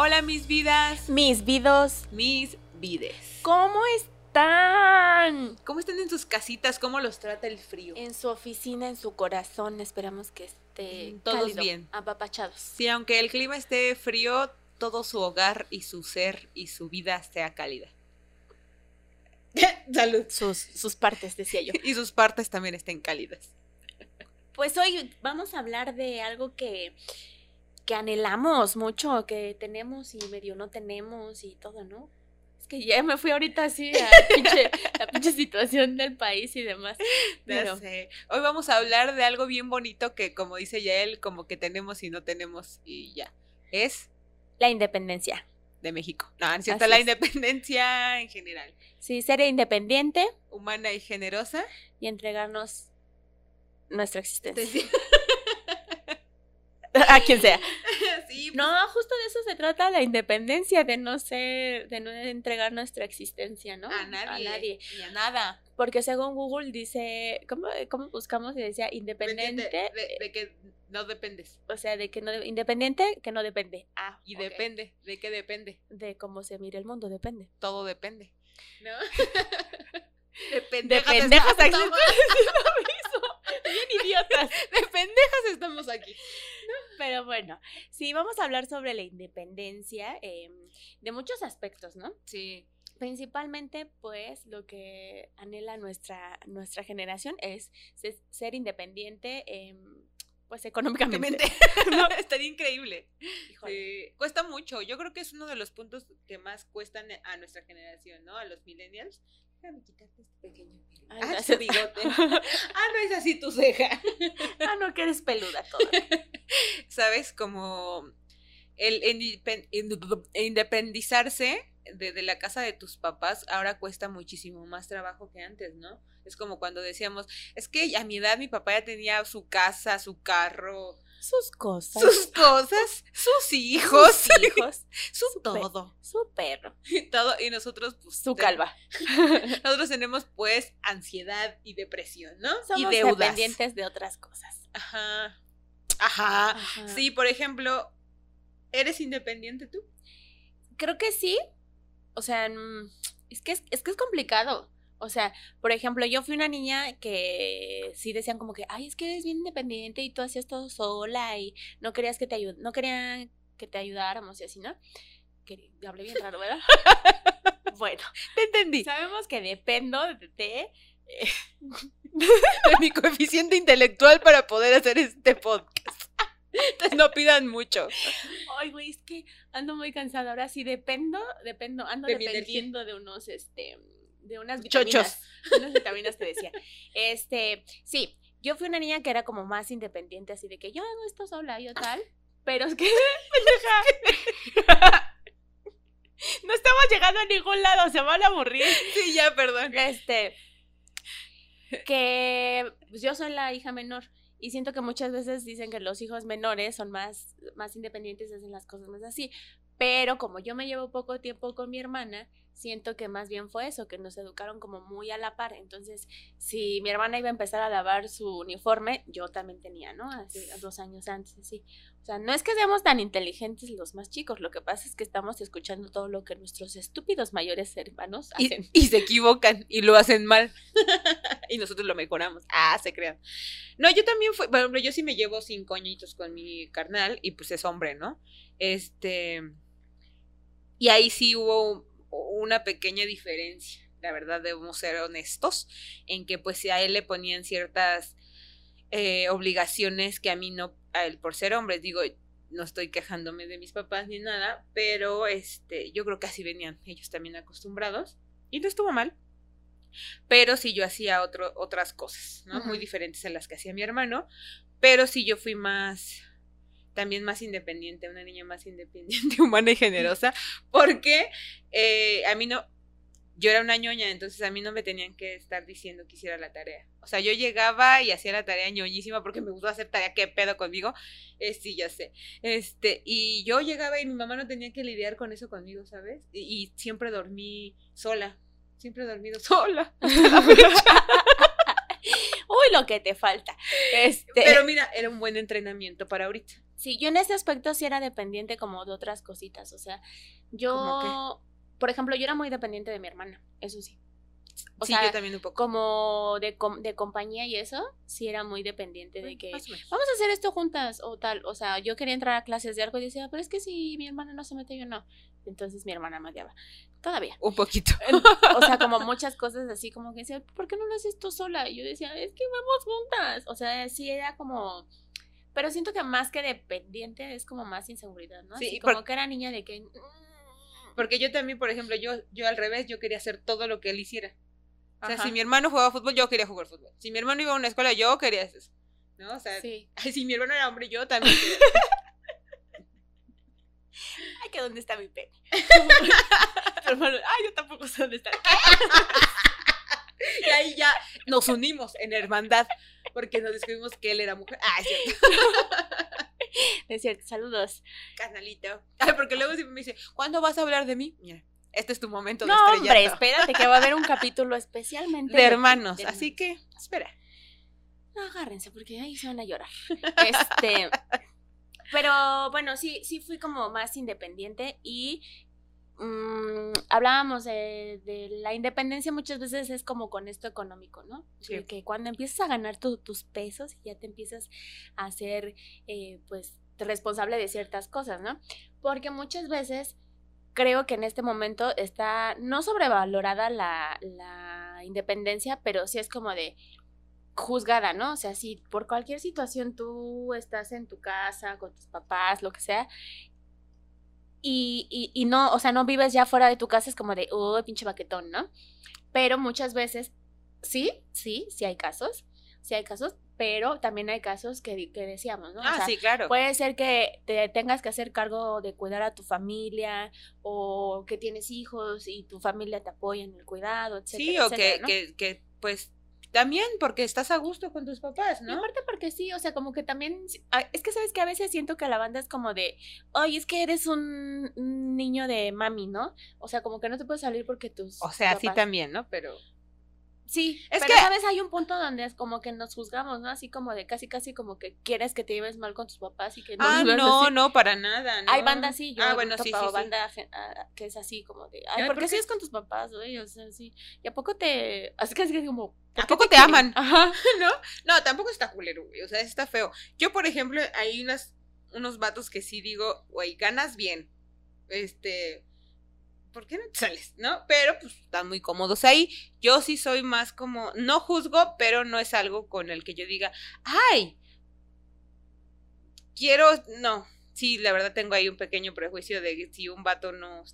Hola mis vidas, Mis vidos, mis vides. ¿cómo están? ¿Cómo están en sus casitas? ¿Cómo los trata el frío? En su oficina, en su corazón, esperamos que esté Mm, todos cálido, bien. apapachados. Sí, aunque el clima esté frío, todo su hogar y su ser y su vida sea cálida. Salud. Sus, sus partes, decía yo. Y sus partes también estén cálidas. Pues hoy vamos a hablar de algo que, que anhelamos mucho, que tenemos y medio no tenemos y todo, ¿no? Es que ya me fui ahorita así a pinche- la pinche situación del país y demás. Ya Pero- sé. Hoy vamos a hablar de algo bien bonito que, como dice ya él, como que tenemos y no tenemos y ya. Es La independencia. de México. No, cierto, la independencia en general. Sí, ser independiente Humana y generosa. y entregarnos nuestra existencia. Sí, A quien sea. sí, No, justo de eso se trata la independencia, de no ser, de no entregar nuestra existencia, ¿no? a nadie. A nadie. Ni a nada. Porque según Google dice, ¿cómo, cómo buscamos? Y decía independiente, Dependiente De, de que no dependes. o sea, de que no, de- independiente que no depende. Ah, Y depende. ¿De qué depende? De cómo se mire el mundo, depende. Todo depende. ¿No? de De pendejas, Bien idiotas. de pendejas estamos aquí. Pero bueno, sí, vamos a hablar sobre la independencia em, de muchos aspectos, ¿no? Sí. Principalmente, pues, lo que anhela nuestra, nuestra generación es se- ser independiente, em, pues, económicamente. no, estaría increíble. Sí, cuesta mucho. Yo creo que es uno de los puntos que más cuestan a nuestra generación, ¿no? A los millennials. Déjame quitarte este pequeño pelo. Ay, ah, su bigote. ah, no es así tu ceja. ah, no, que eres peluda toda. ¿Sabes? Como el independizarse de, de la casa de tus papás ahora cuesta muchísimo más trabajo que antes, ¿no? Es como cuando decíamos, es que a mi edad mi papá ya tenía su casa, su carro, Sus cosas. sus cosas, sus hijos, sus hijos. su todo. Su perro. Y todo, y nosotros, pues. Su calva. Nosotros tenemos, pues, ansiedad y depresión, ¿no? Somos y deudas. dependientes de otras cosas. Ajá. Ajá. Ajá. Sí, por ejemplo, ¿eres independiente tú? Creo que sí. O sea, mm, es que es, es que es complicado. O sea, por ejemplo, yo fui una niña que sí decían como que, ay, es que eres bien independiente y tú hacías todo sola y no querías que te ayud no querían que te ayudáramos y así, ¿no? Que hablé bien raro, ¿verdad? bueno, Te entendí. sabemos que dependo de eh, De mi coeficiente intelectual para poder hacer este podcast. Entonces no pidan mucho. Ay, güey, es que ando muy cansada. Ahora sí dependo, dependo, ando De dependiendo de unos, este, de unas Chochos. vitaminas. Unas vitaminas te decía. Este, sí, yo fui una niña que era como más independiente, así de que yo hago esto sola, yo tal. Pero es que. No estamos llegando a ningún lado, se van a aburrir. Sí, ya, perdón. Este, que pues, yo soy la hija menor y siento que muchas veces dicen que los hijos menores son más, más independientes, hacen las cosas más así. Pero como yo me llevo poco tiempo con mi hermana, siento que más bien fue eso, que nos educaron como muy a la par. Entonces, si mi hermana iba a empezar a lavar su uniforme, yo también tenía, ¿no? Hace dos años antes, sí. O sea, no es que seamos tan inteligentes los más chicos, lo que pasa es que estamos escuchando todo lo que nuestros estúpidos mayores hermanos hacen. Y, y se equivocan y lo hacen mal. y nosotros lo mejoramos. Ah, se crean. No, yo también fui, por ejemplo, yo sí me llevo cinco añitos con mi carnal y pues es hombre, ¿no? Este. Y ahí sí hubo una pequeña diferencia, la verdad, debemos ser honestos, en que pues a él le ponían ciertas eh, obligaciones que a mí no, a él por ser hombre, digo, no estoy quejándome de mis papás ni nada, pero este, yo creo que así venían ellos también acostumbrados y no estuvo mal. Pero sí yo hacía otro, otras cosas, ¿no? Muy diferentes a las que hacía mi hermano, pero sí yo fui más, también más independiente, una niña más independiente, humana y generosa, porque eh, a mí no, yo era una ñoña, entonces a mí no me tenían que estar diciendo que hiciera la tarea. O sea, yo llegaba y hacía la tarea ñoñísima porque me gustó hacer tarea, qué pedo conmigo. Eh, sí, ya sé. Este, y yo llegaba y mi mamá no tenía que lidiar con eso conmigo, ¿sabes? Y, y siempre dormí sola. Siempre he dormido sola. Uy, lo que te falta. Este, Pero mira, era un buen entrenamiento para ahorita. Sí, yo en este aspecto sí era dependiente como de otras cositas, o sea, yo, por ejemplo, yo era muy dependiente de mi hermana, eso sí. O sí, yo también un poco. Como de, de compañía y eso, sí era muy dependiente de que vamos a hacer esto juntas o tal. O sea, yo quería entrar a clases de algo y decía, pero es que si mi hermana no se mete, yo no. Entonces mi hermana me odiaba. Todavía. Un poquito. o sea, como muchas cosas así, como que decía, ¿por qué no lo haces tú sola? Y yo decía, es que vamos juntas. O sea, sí era como. Pero siento que más que dependiente es como más inseguridad, ¿no? Sí, como que era niña de que. Porque yo también, por ejemplo, yo, yo al revés, yo quería hacer todo lo que él hiciera. O sea, si mi hermano jugaba fútbol, yo quería jugar fútbol. Si mi hermano iba a una escuela, yo quería eso. ¿No? O sea, si mi hermano era hombre, yo también. Ay, que dónde está mi pene. hermano, ay, yo tampoco sé dónde está. y ahí ya nos unimos en hermandad porque nos descubrimos que él era mujer. Ah, es cierto. Es cierto, saludos. Canalito. Ay, porque luego siempre me dice, ¿cuándo vas a hablar de mí? Mira, este es tu momento de No, hombre, espérate que va a haber un capítulo especialmente de hermanos, así que espera. No, agárrense porque ahí se van a llorar. Este, pero bueno, sí, sí fui como más independiente y mm, hablábamos de, la independencia muchas veces es como con esto económico, ¿no? Que cuando empiezas a ganar tus pesos y ya te empiezas a ser, eh, pues, responsable de ciertas cosas, ¿no? Porque muchas veces creo que en este momento está no sobrevalorada la, la independencia, pero sí es como de juzgada, ¿no? O sea, si por cualquier situación tú estás en tu casa, con tus papás, lo que sea, y, y, y no, o sea, no vives ya fuera de tu casa, es como de, oh, pinche baquetón, ¿no? Pero muchas veces, sí, sí, sí hay casos, sí hay casos, pero también hay casos que, que decíamos, ¿no? Ah, sí, claro. Puede ser que te tengas que hacer cargo de cuidar a tu familia o que tienes hijos y tu familia te apoya en el cuidado, etcétera. Sí, o que, que, que, pues también porque estás a gusto con tus papás, ¿no? Y aparte porque sí, o sea, como que también, es que sabes que a veces siento que la banda es como de, oye, es que eres un, niño de mami, ¿no? O sea, como que no te puedes salir porque tus... O sea, sí también, ¿no? Pero... Sí, es pero que sabes, hay un punto donde es como que nos juzgamos, ¿no? Así como de casi casi como que quieres que te lleves mal con tus papás y que no Ah, no, no, para nada, ¿no? Hay banda así, yo ah, bueno, sí, sí, banda ah, que es así como de, ay, ¿por qué sigues con tus papás, güey? O sea, sí. ¿Y a poco te así que es como ¿A poco te, aman? Ajá. ¿No? No, tampoco está culero, güey. O sea, está feo. Yo, por ejemplo, hay unas, unos vatos que sí digo, güey, ganas bien. Este, ¿por qué no te sales? ¿No? Pero pues están muy cómodos ahí. Yo sí soy más como, no juzgo, pero no es algo con el que yo diga, ay, quiero, no. Sí, la verdad tengo ahí un pequeño prejuicio de si un vato no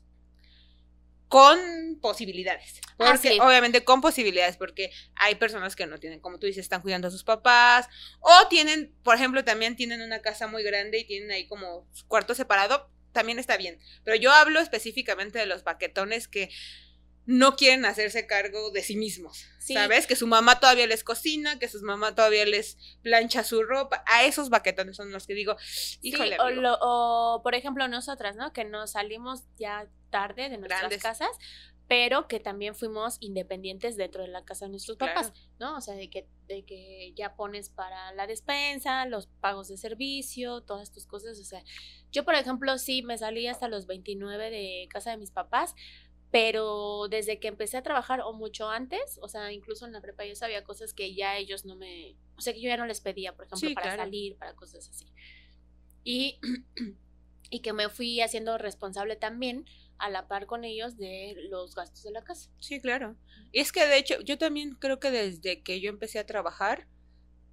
con posibilidades. Ah, porque, obviamente con posibilidades, porque hay personas que no tienen, como tú dices, están cuidando a sus papás, o tienen, por ejemplo, también tienen una casa muy grande y tienen ahí como cuarto separado, también está bien. Pero yo hablo específicamente de los paquetones que no quieren hacerse cargo de sí mismos. ¿Sabes? Que su mamá todavía les cocina, que su mamá todavía les plancha su ropa. A esos baquetones son los que digo, híjole. o, por ejemplo, nosotras, ¿no? Que nos salimos ya tarde de nuestras casas, pero que también fuimos independientes dentro de la casa de nuestros papás, ¿no? O sea, de que, de que ya pones para la despensa, los pagos de servicio, todas tus cosas. O sea, yo, por ejemplo, sí me salí hasta los 29 de casa de mis papás, pero desde que empecé a trabajar o mucho antes, o sea, incluso en la prepa yo sabía cosas que ya ellos no me, o sea, que yo ya no les pedía, por ejemplo, para salir, para cosas así. Y, y que me fui haciendo responsable también a la par con ellos de los gastos de la casa. Sí, claro. Y es que de hecho, yo también creo que desde que yo empecé a trabajar,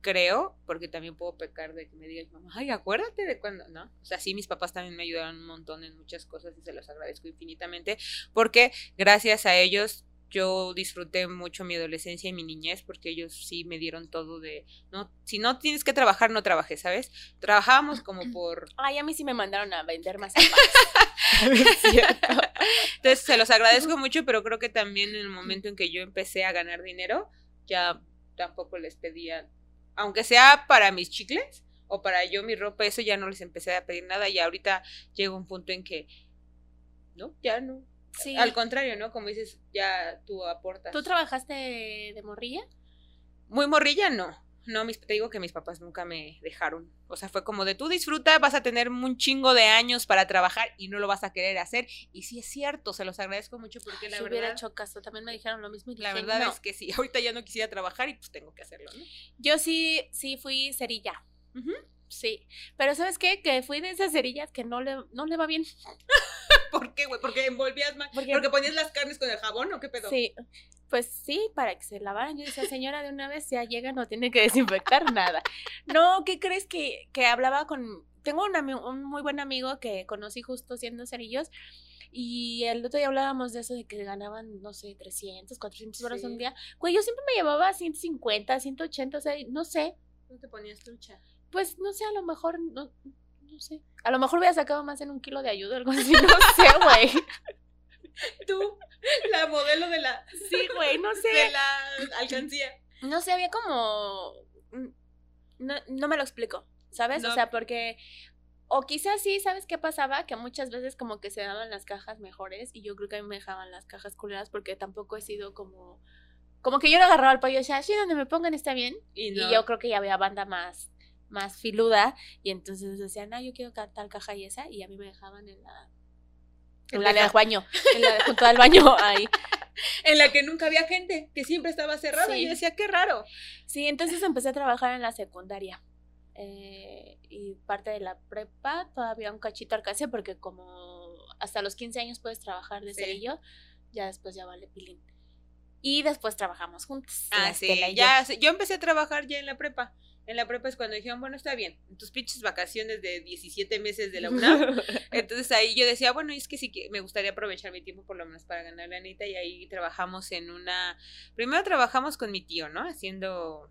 creo, porque también puedo pecar de que me digas, mamá, ay, acuérdate de cuando, ¿no? O sea, sí, mis papás también me ayudaron un montón en muchas cosas y se los agradezco infinitamente, porque gracias a ellos yo disfruté mucho mi adolescencia y mi niñez porque ellos sí me dieron todo de, no, si no tienes que trabajar, no trabajes, ¿sabes? Trabajábamos como por... Ay, a mí sí me mandaron a vender más. Entonces, se los agradezco mucho, pero creo que también en el momento en que yo empecé a ganar dinero, ya tampoco les pedía, aunque sea para mis chicles o para yo mi ropa, eso ya no les empecé a pedir nada y ahorita llega un punto en que, no, ya no, Sí. Al contrario, ¿no? Como dices, ya tú aportas. ¿Tú trabajaste de morrilla? Muy morrilla, no. No, mis, te digo que mis papás nunca me dejaron. O sea, fue como de tú disfruta, vas a tener un chingo de años para trabajar y no lo vas a querer hacer. Y sí es cierto, se los agradezco mucho porque la si verdad. hubiera hecho caso, también me dijeron lo mismo. Y La dije, verdad "No". es que sí, ahorita ya no quisiera trabajar y pues tengo que hacerlo, ¿no? Yo sí, sí fui cerilla. Ujú. Sí. Pero ¿sabes qué? Que fui de esas cerillas que no le, no le va bien. ¿Por qué, güey? Porque envolvías más. Porque- Porque ponías las carnes con el jabón o qué pedo. Sí. Pues sí, para que se lavaran. Yo decía, señora, de una vez ya llega, no tiene que desinfectar nada. No, ¿qué crees que, que hablaba con... Tengo un, un muy buen amigo que conocí justo siendo cerillos y el otro día hablábamos de eso de que ganaban, no sé, 300, 400 horas Sí. un día. Güey, yo siempre me llevaba 150, 180, o sea, no sé. No te ponías trucha. Pues no sé, a lo mejor, no, no sé. A lo mejor hubiera sacado más en un kilo de ayuda o algo así, no sé, güey. Tú, la modelo de la, Sí, güey, no sé. de la alcancía. no sé, había como... mm, No, no me lo explico, ¿sabes? No. O sea, porque... O quizás sí, ¿sabes qué pasaba? Que muchas veces como que se daban las cajas mejores y yo creo que a mí me dejaban las cajas culeras porque tampoco he sido como... Como que yo no agarraba el pollo y decía, sí, donde me pongan está bien. Y, Y no. yo creo que ya había banda más, más filuda y entonces decían, ah, yo quiero tal caja y esa y a mí me dejaban en la... En la la del baño, en la de junto al baño, ahí. En la que nunca había gente, que siempre estaba cerrada. Sí. Y yo decía, qué raro. Sí, entonces empecé a trabajar en la secundaria. eh, y parte de la prepa todavía un cachito alcancé porque como hasta los 15 años puedes trabajar de Sí. cerillo, ya después ya vale pilín. Y después trabajamos juntos. Ah, sí. Yo. Ya, sí, yo empecé a trabajar ya en la prepa. En la prepa es cuando dijeron, bueno, está bien, en tus pinches vacaciones de 17 meses de la UNAM. Entonces ahí yo decía, bueno, es que sí que me gustaría aprovechar mi tiempo por lo menos para ganar la neta. Y ahí trabajamos en una. Primero trabajamos con mi tío, ¿no? Haciendo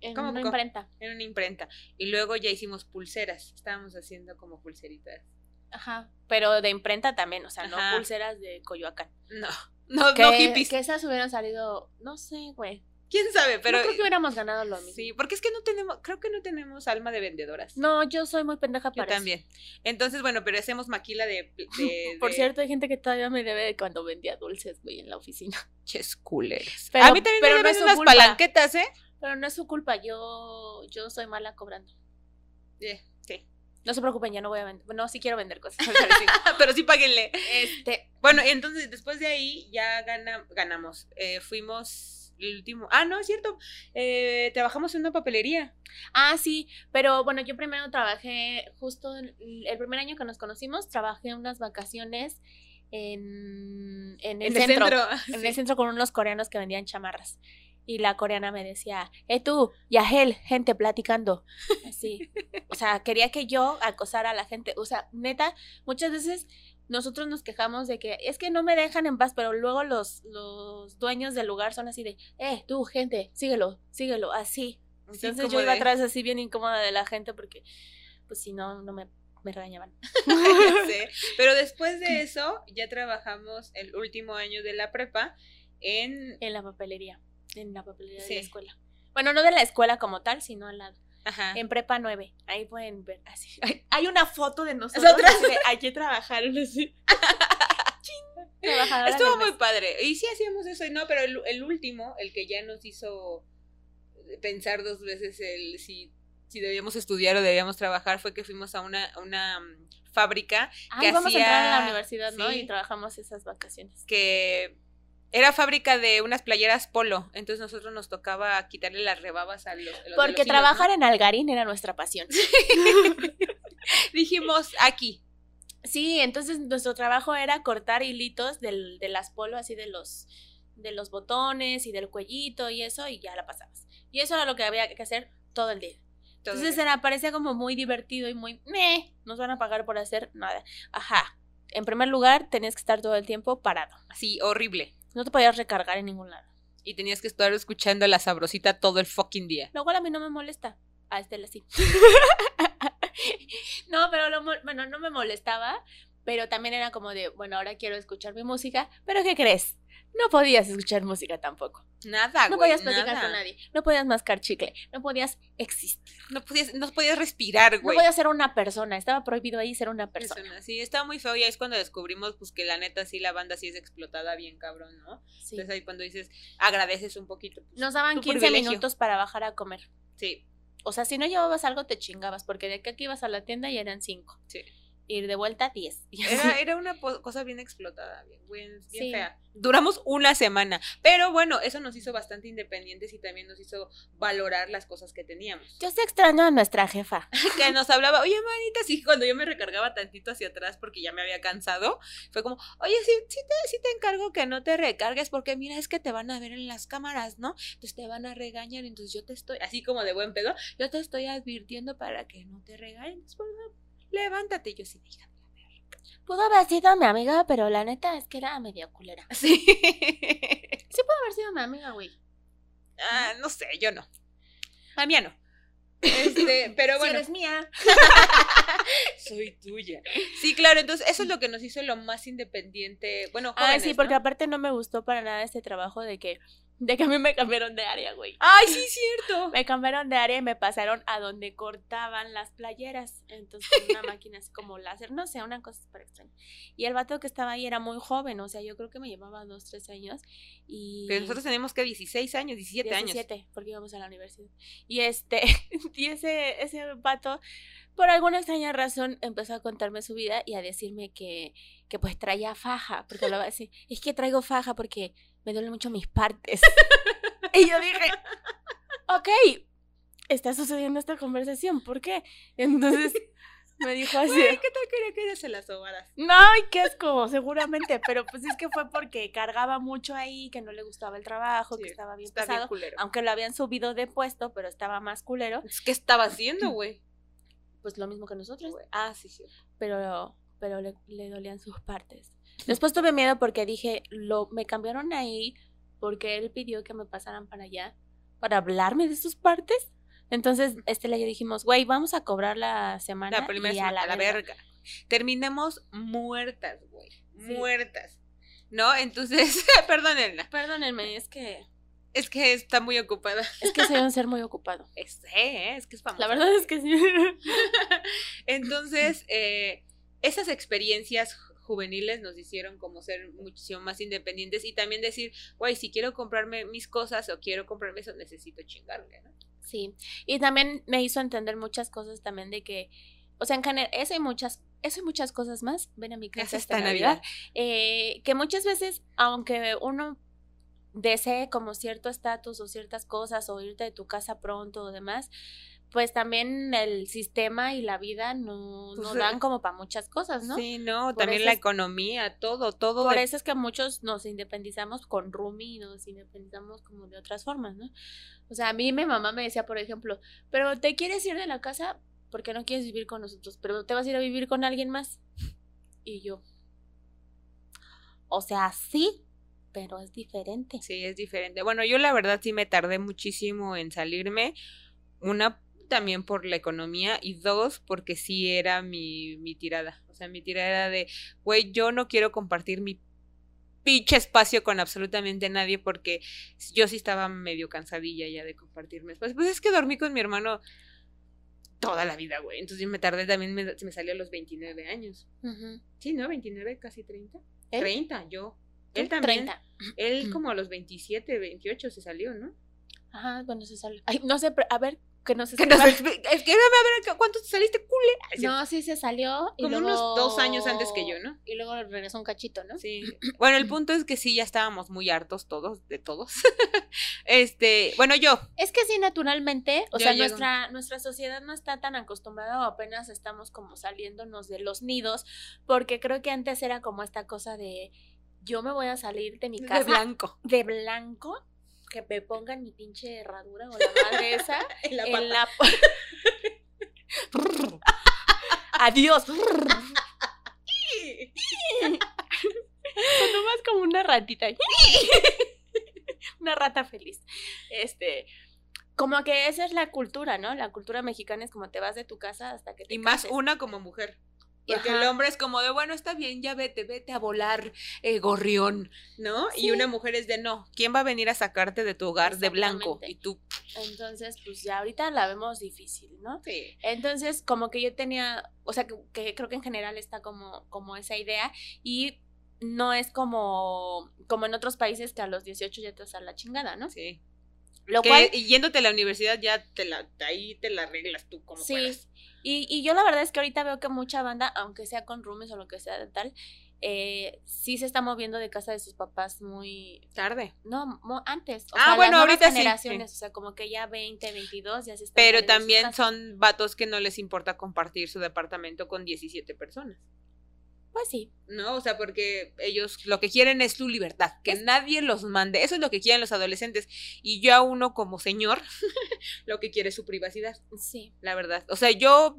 en ¿Cómo, una imprenta. en una imprenta. Y luego ya hicimos pulseras. Estábamos haciendo como pulseritas. Ajá. Pero de imprenta también, o sea, no pulseras de Coyoacán. No, no, Que, no hippies. que esas hubieran salido, no sé, güey. ¿Quién sabe? Pero no creo que hubiéramos ganado lo mismo. sí, porque es que no tenemos, creo que no tenemos alma de vendedoras. No, yo soy muy pendeja Yo para eso. también. Entonces, bueno, pero hacemos maquila de. de- Por cierto, hay gente que todavía me debe de cuando vendía dulces, güey, en la oficina. Ches culeros. Pero- a mí también pero me no deben su unas culpa. palanquetas, ¿eh? Pero no es su culpa, yo, yo soy mala cobrando. Eh, sí. No se preocupen, ya no voy a vender. No, sí quiero vender cosas. pero sí páguenle. este, Bueno, entonces después de ahí ya gana, ganamos. Eh, fuimos el último. Ah, no, es cierto. Eh, trabajamos en una papelería. ah, sí, pero bueno, yo primero trabajé, justo el, el primer año que nos conocimos, trabajé unas vacaciones en, en el En centro. sí. En el centro con unos coreanos que vendían chamarras. Y la coreana me decía, eh tú, Yahel, gente platicando. Así. O sea, quería que yo acosara a la gente. O sea, neta, muchas veces nosotros nos quejamos de que es que no me dejan en paz, pero luego los, los dueños del lugar son así de, eh, tú, gente, síguelo, síguelo, así. Sí, Entonces yo iba de- atrás así bien incómoda de la gente porque, pues si no, no me, me regañaban. Pero después de eso, ya trabajamos el último año de la prepa en. En la papelería, en la papelería de la escuela. Bueno, no de la escuela como tal, sino al lado. Ajá. En prepa 9. Ahí pueden ver. Así. Hay, hay una foto de nosotros. De, hay que trabajar. así. Estuvo muy mes. padre. Y sí hacíamos eso. No, pero el, el último, el que ya nos hizo pensar dos veces el si, si debíamos estudiar o debíamos trabajar, fue que fuimos a una, a una mm, fábrica Ay, que vamos a entrar a la hacía- universidad, ¿no? Y trabajamos esas vacaciones. que era fábrica de unas playeras polo. Entonces nosotros nos tocaba quitarle las rebabas a los. a Porque trabajar ¿no? en Algarín era nuestra pasión. Dijimos aquí. Sí, entonces nuestro trabajo era cortar hilitos del, de las polo, así de los de los botones y del cuellito y eso, y ya la pasabas. Y eso era lo que había que hacer todo el día. todo Entonces eso. era, parecía como muy divertido y muy, meh, nos van a pagar por hacer nada. Ajá. En primer lugar, tenías que estar todo el tiempo parado. Así, horrible. No te podías recargar en ningún lado. Y tenías que estar escuchando la sabrosita todo el fucking día. Lo cual a mí no me molesta. A Estela sí. no, pero lo, bueno, no me molestaba, pero también era como de, bueno, ahora quiero escuchar mi música, pero ¿qué crees? No podías escuchar música tampoco. Nada, No güey, podías platicar nada. con nadie. No podías mascar chicle. No podías existir. No podías, no podías respirar, No güey. podías ser una persona. Estaba prohibido ahí ser una persona. Persona. Sí, estaba muy feo y ahí es cuando descubrimos pues que la neta sí la banda sí es explotada bien cabrón, ¿no? Sí. Entonces ahí cuando dices agradeces un poquito. pues, Nos daban tu 15 privilegio. minutos para bajar a comer. Sí, O sea, si no llevabas algo, te chingabas. Porque de que aquí ibas a la tienda y eran 5. sí. Ir de vuelta, 10. Era, era una cosa bien explotada, bien, bien, bien Sí. fea. Duramos una semana, pero bueno, eso nos hizo bastante independientes y también nos hizo valorar las cosas que teníamos. Yo sí extraño a nuestra jefa. que nos hablaba, oye, manita, sí, cuando yo me recargaba tantito hacia atrás porque ya me había cansado, fue como, oye, sí, sí, te, sí te encargo que no te recargues porque mira, es que te van a ver en las cámaras, ¿no? Entonces te van a regañar, entonces yo te estoy, así como de buen pedo, yo te estoy advirtiendo para que no te entonces, por favor, levántate, Y yo sí, hija. Pudo haber sido mi amiga, pero la neta es que era medio culera. Sí. Sí pudo haber sido mi amiga, güey. ah, no sé, yo no. A mí no. Este, pero Si bueno. eres mía. Soy tuya. Sí, claro, entonces eso es lo que nos hizo lo más independiente. Bueno, Ah, jóvenes, sí, porque ¿no? aparte no me gustó para nada este trabajo de que, de que a mí me cambiaron de área, güey. Ay, sí, cierto. Me cambiaron de área y me pasaron a donde cortaban las playeras. Entonces, una máquina así como láser, no sé, una cosa súper extraña. Y el vato que estaba ahí era muy joven, o sea, yo creo que me llevaba dos, tres años. Y. Pero nosotros tenemos que 16 años, 17 años. 17, porque íbamos a la universidad. Y este, y ese, ese vato, por alguna extraña razón, empezó a contarme su vida y a decirme que, que pues traía faja, porque hablaba así, es que traigo faja porque me duelen mucho mis partes. y yo dije, ok, está sucediendo esta conversación, ¿por qué? Entonces me dijo así. Güey, ¿qué tal quería que se las sobaras? No, ay, qué asco, seguramente, pero pues es que fue porque cargaba mucho ahí, que no le gustaba el trabajo, que estaba bien Está bien culero. aunque lo habían subido de puesto, pero estaba más culero, ¿Qué estaba haciendo, güey? pues lo mismo que nosotros, Ah, sí, sí. pero, pero le, le dolían sus partes. Después tuve miedo porque dije, lo, me cambiaron ahí porque él pidió que me pasaran para allá para hablarme de sus partes. Entonces, Estela y yo dijimos, güey, vamos a cobrar la semana La primera y semana, a la, verga. verga. Terminamos muertas, güey. Sí. Muertas. ¿No? Entonces, perdónenla. Perdónenme, es que Es que está muy ocupada. es que soy un ser muy ocupado. Es, eh, es que es famosa. La verdad es que sí. Entonces, eh, esas experiencias juveniles nos hicieron como ser muchísimo más independientes y también decir, güey, si quiero comprarme mis cosas o quiero comprarme eso, necesito chingarle, ¿no? Sí, y también me hizo entender muchas cosas también de que, o sea, en general, eso y muchas, eso y muchas cosas más, ven a mi casa esta esta Navidad, Navidad. eh, que muchas veces, aunque uno desee como cierto estatus o ciertas cosas o irte de tu casa pronto o demás, pues también el sistema y la vida no, no Pues, dan como para muchas cosas, ¿no? Sí, no, Por también la es- economía, todo, todo. Por de- eso es que muchos nos independizamos con roomie, nos independizamos como de otras formas, ¿no? O sea, a mí mi mamá me decía, por ejemplo, pero te quieres ir de la casa porque no quieres vivir con nosotros, pero te vas a ir a vivir con alguien más. Y yo, o sea, sí, pero es diferente. Sí, es diferente. Bueno, yo la verdad sí me tardé muchísimo en salirme. Una, también por la economía y dos, porque sí era mi, mi tirada. O sea, mi tirada era de, güey, yo no quiero compartir mi pinche espacio con absolutamente nadie porque yo sí estaba medio cansadilla ya de compartir mi espacio. Pues es que dormí con mi hermano toda la vida, güey. Entonces yo me tardé también, me, me salió a los 29 años. Sí, ¿no? 29, casi 30. ¿Él? 30, yo. Él también. 30. Él como a los 27, 28 se salió, ¿no? Ajá, bueno, se salió. Ay, no sé, pero- a ver, que no se Que nos es que a ver cuánto te saliste, sí, No, sí se salió. Y como luego... unos dos años antes que yo, ¿no? Y luego regresó un cachito, ¿no? Sí. Bueno, el punto es que sí, ya estábamos muy hartos todos, de todos. este, bueno, yo. Es que sí, naturalmente, o sea, nuestra, nuestra sociedad no está tan acostumbrada o apenas estamos como saliéndonos de los nidos, porque creo que antes era como esta cosa de yo me voy a salir de mi casa De blanco. de blanco, que me pongan mi pinche herradura o la madre esa En la en la... Adiós. Sonó más como una ratita. una rata feliz. Este, como que esa es la cultura, ¿no? La cultura mexicana es como te vas de tu casa hasta que te Y más una como mujer. Porque el hombre es como de, bueno, está bien, ya vete, vete a volar eh, gorrión, ¿no? Y una mujer es de, no, ¿quién va a venir a sacarte de tu hogar de blanco? Y tú... Entonces, pues ya ahorita la vemos difícil, ¿no? Sí. Entonces, como que yo tenía, o sea, que, creo que en general está como, como esa idea y no es como, como en otros países que a los 18 ya te vas a la chingada, ¿no? Sí. Lo cual, yéndote a la universidad ya te la, ahí te la arreglas tú como sí. Y, y yo la verdad es que ahorita veo que mucha banda, aunque sea con roomies o lo que sea de tal, eh, sí se está moviendo de casa de sus papás muy tarde. No, antes. O ah, bueno, ahorita generaciones, sí, O sea, como que ya 20, 22 ya se están Pero también son vatos que no les importa compartir su departamento con 17 personas. Pues sí. No, o sea, porque ellos lo que quieren es su libertad, que nadie los mande. Eso es lo que quieren los adolescentes. Y yo a uno como señor, lo que quiere es su privacidad. Sí. La verdad. O sea, yo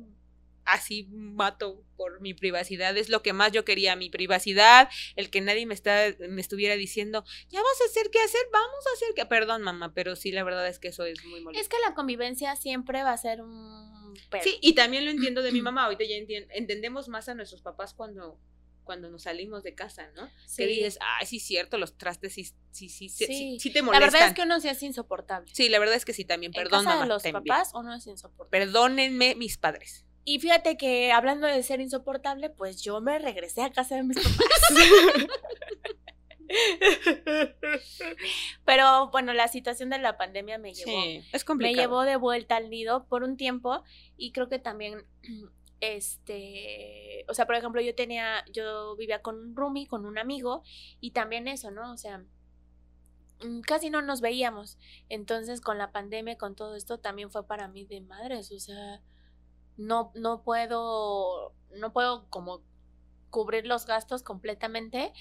así mato por mi privacidad, es lo que más yo quería, mi privacidad, el que nadie me, está, me estuviera diciendo, ya vas a hacer qué hacer, vamos a hacer qué, perdón mamá, pero sí, la verdad es que eso es muy molesto. Es que la convivencia siempre va a ser un... Sí, y también lo entiendo de mi mamá, ahorita ya entendemos más a nuestros papás cuando cuando nos salimos de casa, ¿no? Sí. Que dices, ay, sí, cierto, los trastes sí, sí, sí, sí, sí, te molestan. La verdad es que uno sí es insoportable. Sí, la verdad es que sí, también, perdón, casa de los papás uno es insoportable. Perdónenme mis padres. Y fíjate que hablando de ser insoportable, pues yo me regresé a casa de mis papás. Pero bueno, la situación de la pandemia me llevó, es me llevó de vuelta al nido por un tiempo y creo que también este, o sea, por ejemplo, yo tenía, yo vivía con un roomie, con un amigo y también eso, ¿no? O sea, mm, casi no nos veíamos. Entonces, con la pandemia, con todo esto, también fue para mí de madres, o sea, no, no puedo, no puedo como cubrir los gastos completamente.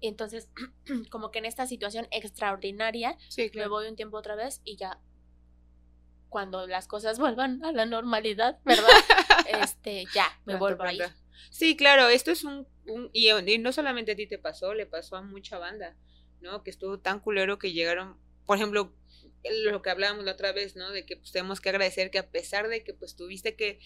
Entonces, como que en esta situación extraordinaria, me voy un tiempo otra vez y ya cuando las cosas vuelvan a la normalidad, ¿verdad? este, ya, me vuelvo a ir. Sí, claro, esto es un, un y, y, no solamente a ti te pasó, le pasó a mucha banda, ¿no? Que estuvo tan culero que llegaron, por ejemplo, lo que hablábamos la otra vez, ¿no? De que pues, tenemos que agradecer que a pesar de que pues tuviste que,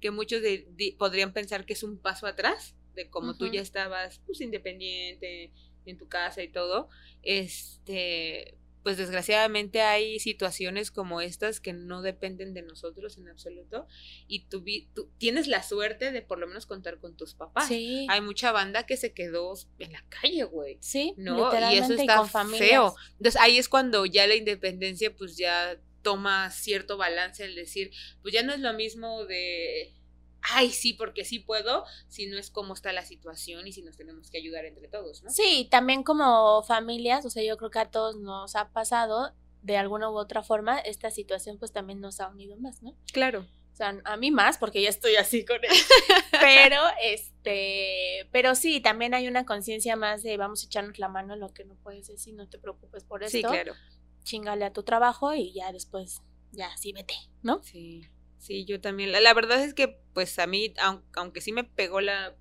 que muchos de, podrían pensar que es un paso atrás, de como tú ya estabas pues independiente en tu casa y todo, este, pues desgraciadamente hay situaciones como estas que no dependen de nosotros en absoluto y tú, tú, tienes la suerte de por lo menos contar con tus papás. Sí. Hay mucha banda que se quedó en la calle, güey. Sí, ¿no? Y eso está feo. Entonces ahí es cuando ya la independencia pues ya toma cierto balance el decir, pues ya no es lo mismo de ay, sí, porque sí puedo, si no es cómo está la situación y si nos tenemos que ayudar entre todos, ¿no? Sí, también como familias, o sea, yo creo que a todos nos ha pasado de alguna u otra forma, esta situación pues también nos ha unido más, ¿no? Claro. O sea, a mí más, porque ya estoy así con él. pero, este, pero sí, también hay una conciencia más de vamos a echarnos la mano en lo que no puedes decir, no te preocupes por esto. Sí, claro. Chingale a tu trabajo y ya después, ya, sí, vete, ¿no? Sí. Sí, yo también. La, verdad es que, pues a mí, aunque, sí me pegó la,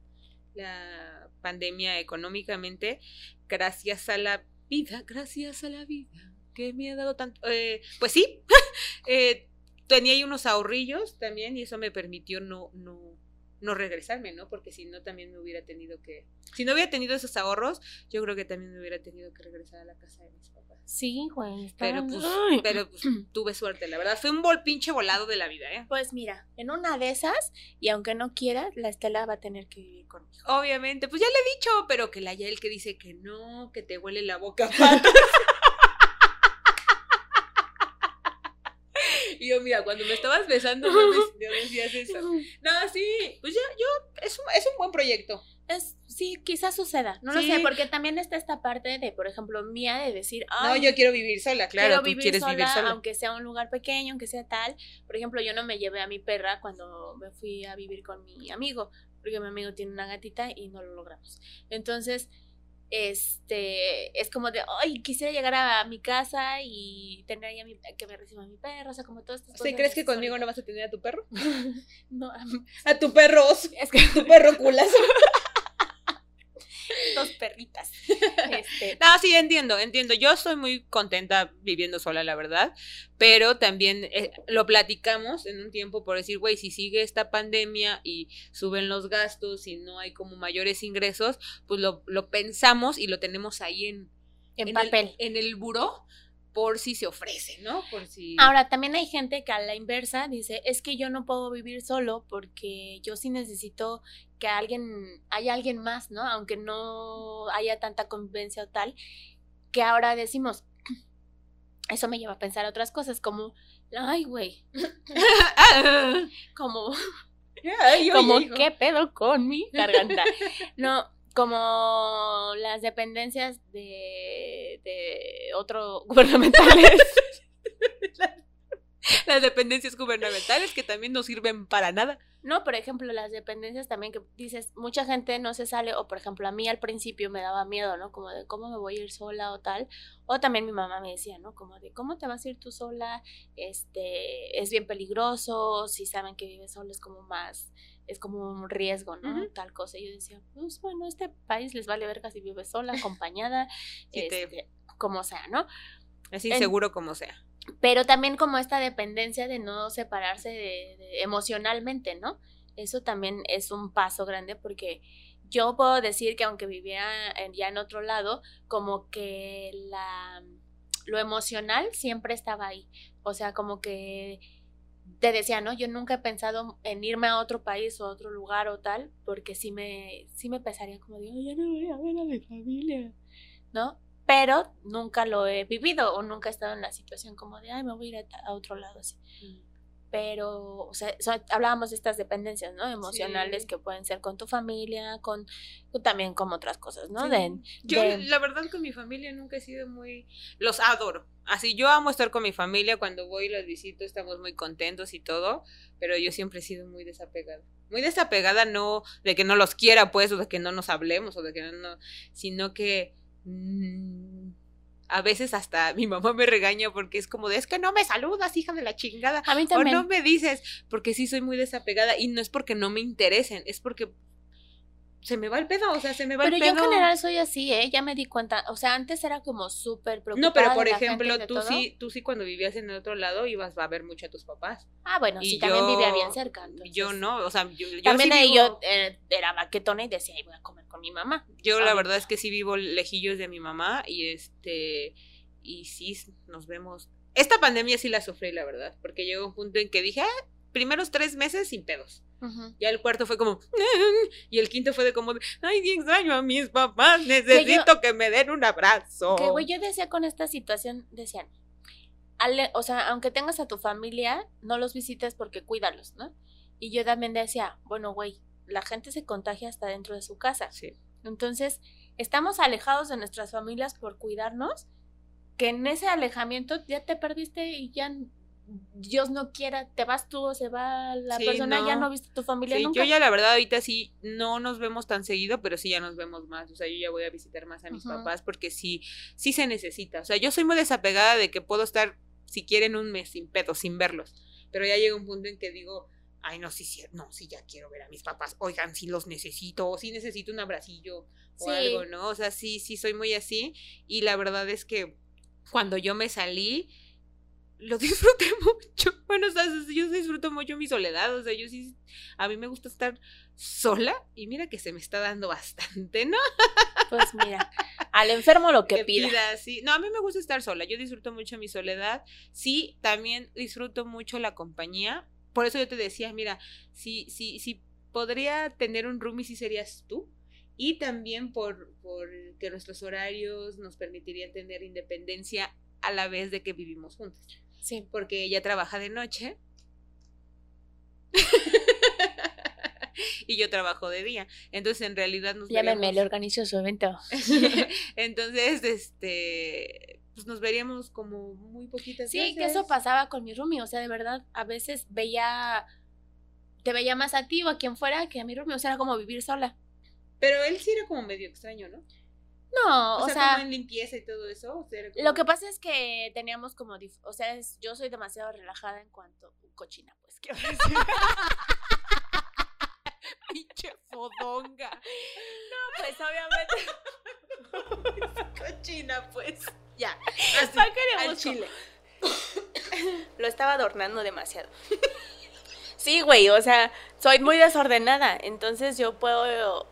la pandemia económicamente, gracias a la vida, gracias a la vida, que me ha dado tanto. Eh, pues sí, eh, tenía ahí unos ahorrillos también y eso me permitió no, no, no regresarme, ¿no? Porque si no, también me hubiera tenido que. Si no hubiera tenido esos ahorros, yo creo que también me hubiera tenido que regresar a la casa de mis papás. Sí, güey. Pero pues, pero pues tuve suerte, la verdad. Fue un bol pinche volado de la vida, ¿eh? Pues mira, en una de esas, y aunque no quiera, la Estela va a tener que vivir conmigo. Obviamente, pues ya le he dicho, pero que la el que dice que no, que te huele la boca Y yo, mira, cuando me estabas besando, no, decías eso. No, sí, pues ya, yo, es un, es un buen proyecto es, sí, quizás suceda, no lo sé, porque también está esta parte de, por ejemplo, mía de decir, no, yo quiero vivir sola, claro, tú vivir quieres vivir sola, aunque sea un lugar pequeño, aunque sea tal. Por ejemplo, yo no me llevé a mi perra cuando me fui a vivir con mi amigo, porque mi amigo tiene una gatita y no lo logramos. Entonces, este, es como de, ay, quisiera llegar a mi casa y tener ahí a mi, que me reciba mi perro, o sea, como todas estas cosas. ¿Crees que conmigo no vas a tener a tu perro? no, a tu perro, es que tu perro culazo. Dos perritas. Este, No, sí, entiendo, entiendo. Yo estoy muy contenta viviendo sola, la verdad, pero también eh, lo platicamos en un tiempo por decir, güey, si sigue esta pandemia y suben los gastos y no hay como mayores ingresos, pues lo, lo pensamos y lo tenemos ahí en, en, el- papel. en el buró por si se ofrece, ¿no? Por si... Ahora, también hay gente que a la inversa dice, es que yo no puedo vivir solo porque yo sí necesito que alguien, haya alguien más, ¿no? Aunque no haya tanta convivencia o tal, que ahora decimos, eso me lleva a pensar otras cosas como, ay, güey, como, como. ¿qué pedo con mi garganta? No, como las dependencias de, de otro gubernamentales. dependencias gubernamentales que también no sirven para nada. No, por ejemplo, las dependencias también que dices, mucha gente no se sale, o por ejemplo, a mí al principio me daba miedo, ¿no? Como de cómo me voy a ir sola o tal. O también mi mamá me decía, ¿no? Como de cómo te vas a ir tú sola, este, es bien peligroso, si saben que vives sola es como más, es como un riesgo, ¿no? Tal cosa. Y yo decía, pues bueno, este país les vale verga si vives sola, acompañada, Sí, te- este, como sea, ¿no? Es inseguro como sea. Pero también como esta dependencia de no separarse de, emocionalmente, ¿no? Eso también es un paso grande porque yo puedo decir que aunque viviera ya en otro lado, como que la lo emocional siempre estaba ahí. O sea, como que te decía, ¿no? Yo nunca he pensado en irme a otro país o a otro lugar o tal, porque sí me, sí me pesaría como "Ay, ya no voy a ver a mi familia, ¿no? Pero nunca lo he vivido o nunca he estado en la situación como de, ay, me voy a ir a, otro lado así. Pero, o sea, so- hablábamos de estas dependencias, ¿no? Emocionales Sí. que pueden ser con tu familia, con, con también con otras cosas, ¿no? Sí. De, Yo, de- la verdad, con mi familia nunca he sido muy. Los adoro. Así, yo amo estar con mi familia. Cuando voy y los visito, estamos muy contentos y todo. Pero yo siempre he sido muy desapegada. Muy desapegada, no de que no los quiera, pues, o de que no nos hablemos, o de que no. no sino que. Mm, a veces hasta mi mamá me regaña porque es como de es que no me saludas, hija de la chingada. a mí O también. no me dices, porque sí soy muy desapegada. Y no es porque no me interesen, es porque se me va el pedo, o sea, se me va Pero el yo pedo. en general soy así, ¿eh? Ya me di cuenta. O sea, antes era como súper preocupada. No, pero por ejemplo, tú todo. sí, tú sí cuando vivías en el otro lado ibas a ver mucho a tus papás. Ah, bueno, y sí, también yo- vivía bien cerca. Yo entonces- no, o sea, yo, yo También sí ahí vivo- yo eh, era baquetona y decía, "Ay, voy a comer con mi mamá. yo la Ah. verdad es que sí vivo lejillos de mi mamá y este y sí nos vemos. Esta pandemia sí la sufrí, la verdad, porque llegó un punto en que dije, ah, primeros tres meses sin pedos. Ujú. Ya el cuarto fue como, y el quinto fue de como, ay, extraño a mis papás, necesito que, me den un abrazo. Que, güey, yo decía con esta situación, decían, ale- o sea, aunque tengas a tu familia, no los visites porque cuídalos, ¿no? Y yo también decía, bueno, güey, la gente se contagia hasta dentro de su casa. Sí. Entonces, estamos alejados de nuestras familias por cuidarnos, que en ese alejamiento ya te perdiste y ya Dios no quiera, te vas tú o se va la Sí, persona, ya no. viste tu familia Sí, nunca. yo ya la verdad ahorita sí no nos vemos tan seguido, pero sí ya nos vemos más. O sea, yo ya voy a visitar más a mis papás porque sí, sí se necesita. O sea, yo soy muy desapegada de que puedo estar, si quieren, un mes sin pedo, sin verlos. Pero ya llega un punto en que digo, ay, no, sí, sí, no, sí, ya quiero ver a mis papás. Oigan, sí los necesito, o sí necesito un abracillo o Sí. algo, ¿no? O sea, sí, sí soy muy así. Y la verdad es que cuando yo me salí, lo disfruté mucho. Bueno, o sea, yo disfruto mucho mi soledad. O sea, yo sí, a mí me gusta estar sola y mira que se me está dando bastante, ¿no? Pues mira, al enfermo lo que, pida. sí. No, a mí me gusta estar sola. Yo disfruto mucho mi soledad. Sí, también disfruto mucho la compañía. Por eso yo te decía, mira, si, si, si podría tener un roomie, sí serías tú. Y también por, por que nuestros horarios nos permitirían tener independencia a la vez de que vivimos juntas. Sí. Porque ella trabaja de noche. y yo trabajo de día. Entonces, en realidad nos Llámenme, veríamos- le organizo su evento. Entonces, este, pues nos veríamos como muy poquitas Sí, veces. que eso pasaba con mi roomie, o sea, de verdad, a veces veía, te veía más a ti o a quien fuera que a mi roomie, o sea, era como vivir sola. Pero él sí era como medio extraño, ¿no? No, O, o, sea, sea, como en limpieza y todo eso. o sea, era como- lo que pasa es que teníamos como, o sea, es- yo soy demasiado relajada en cuanto cochina, pues, decir. Pinche fodonga. No, pues obviamente. Cochina, pues. Ya. Así, ¿Para qué al chile. Lo estaba adornando demasiado. Sí, güey, o sea, soy muy desordenada, entonces yo puedo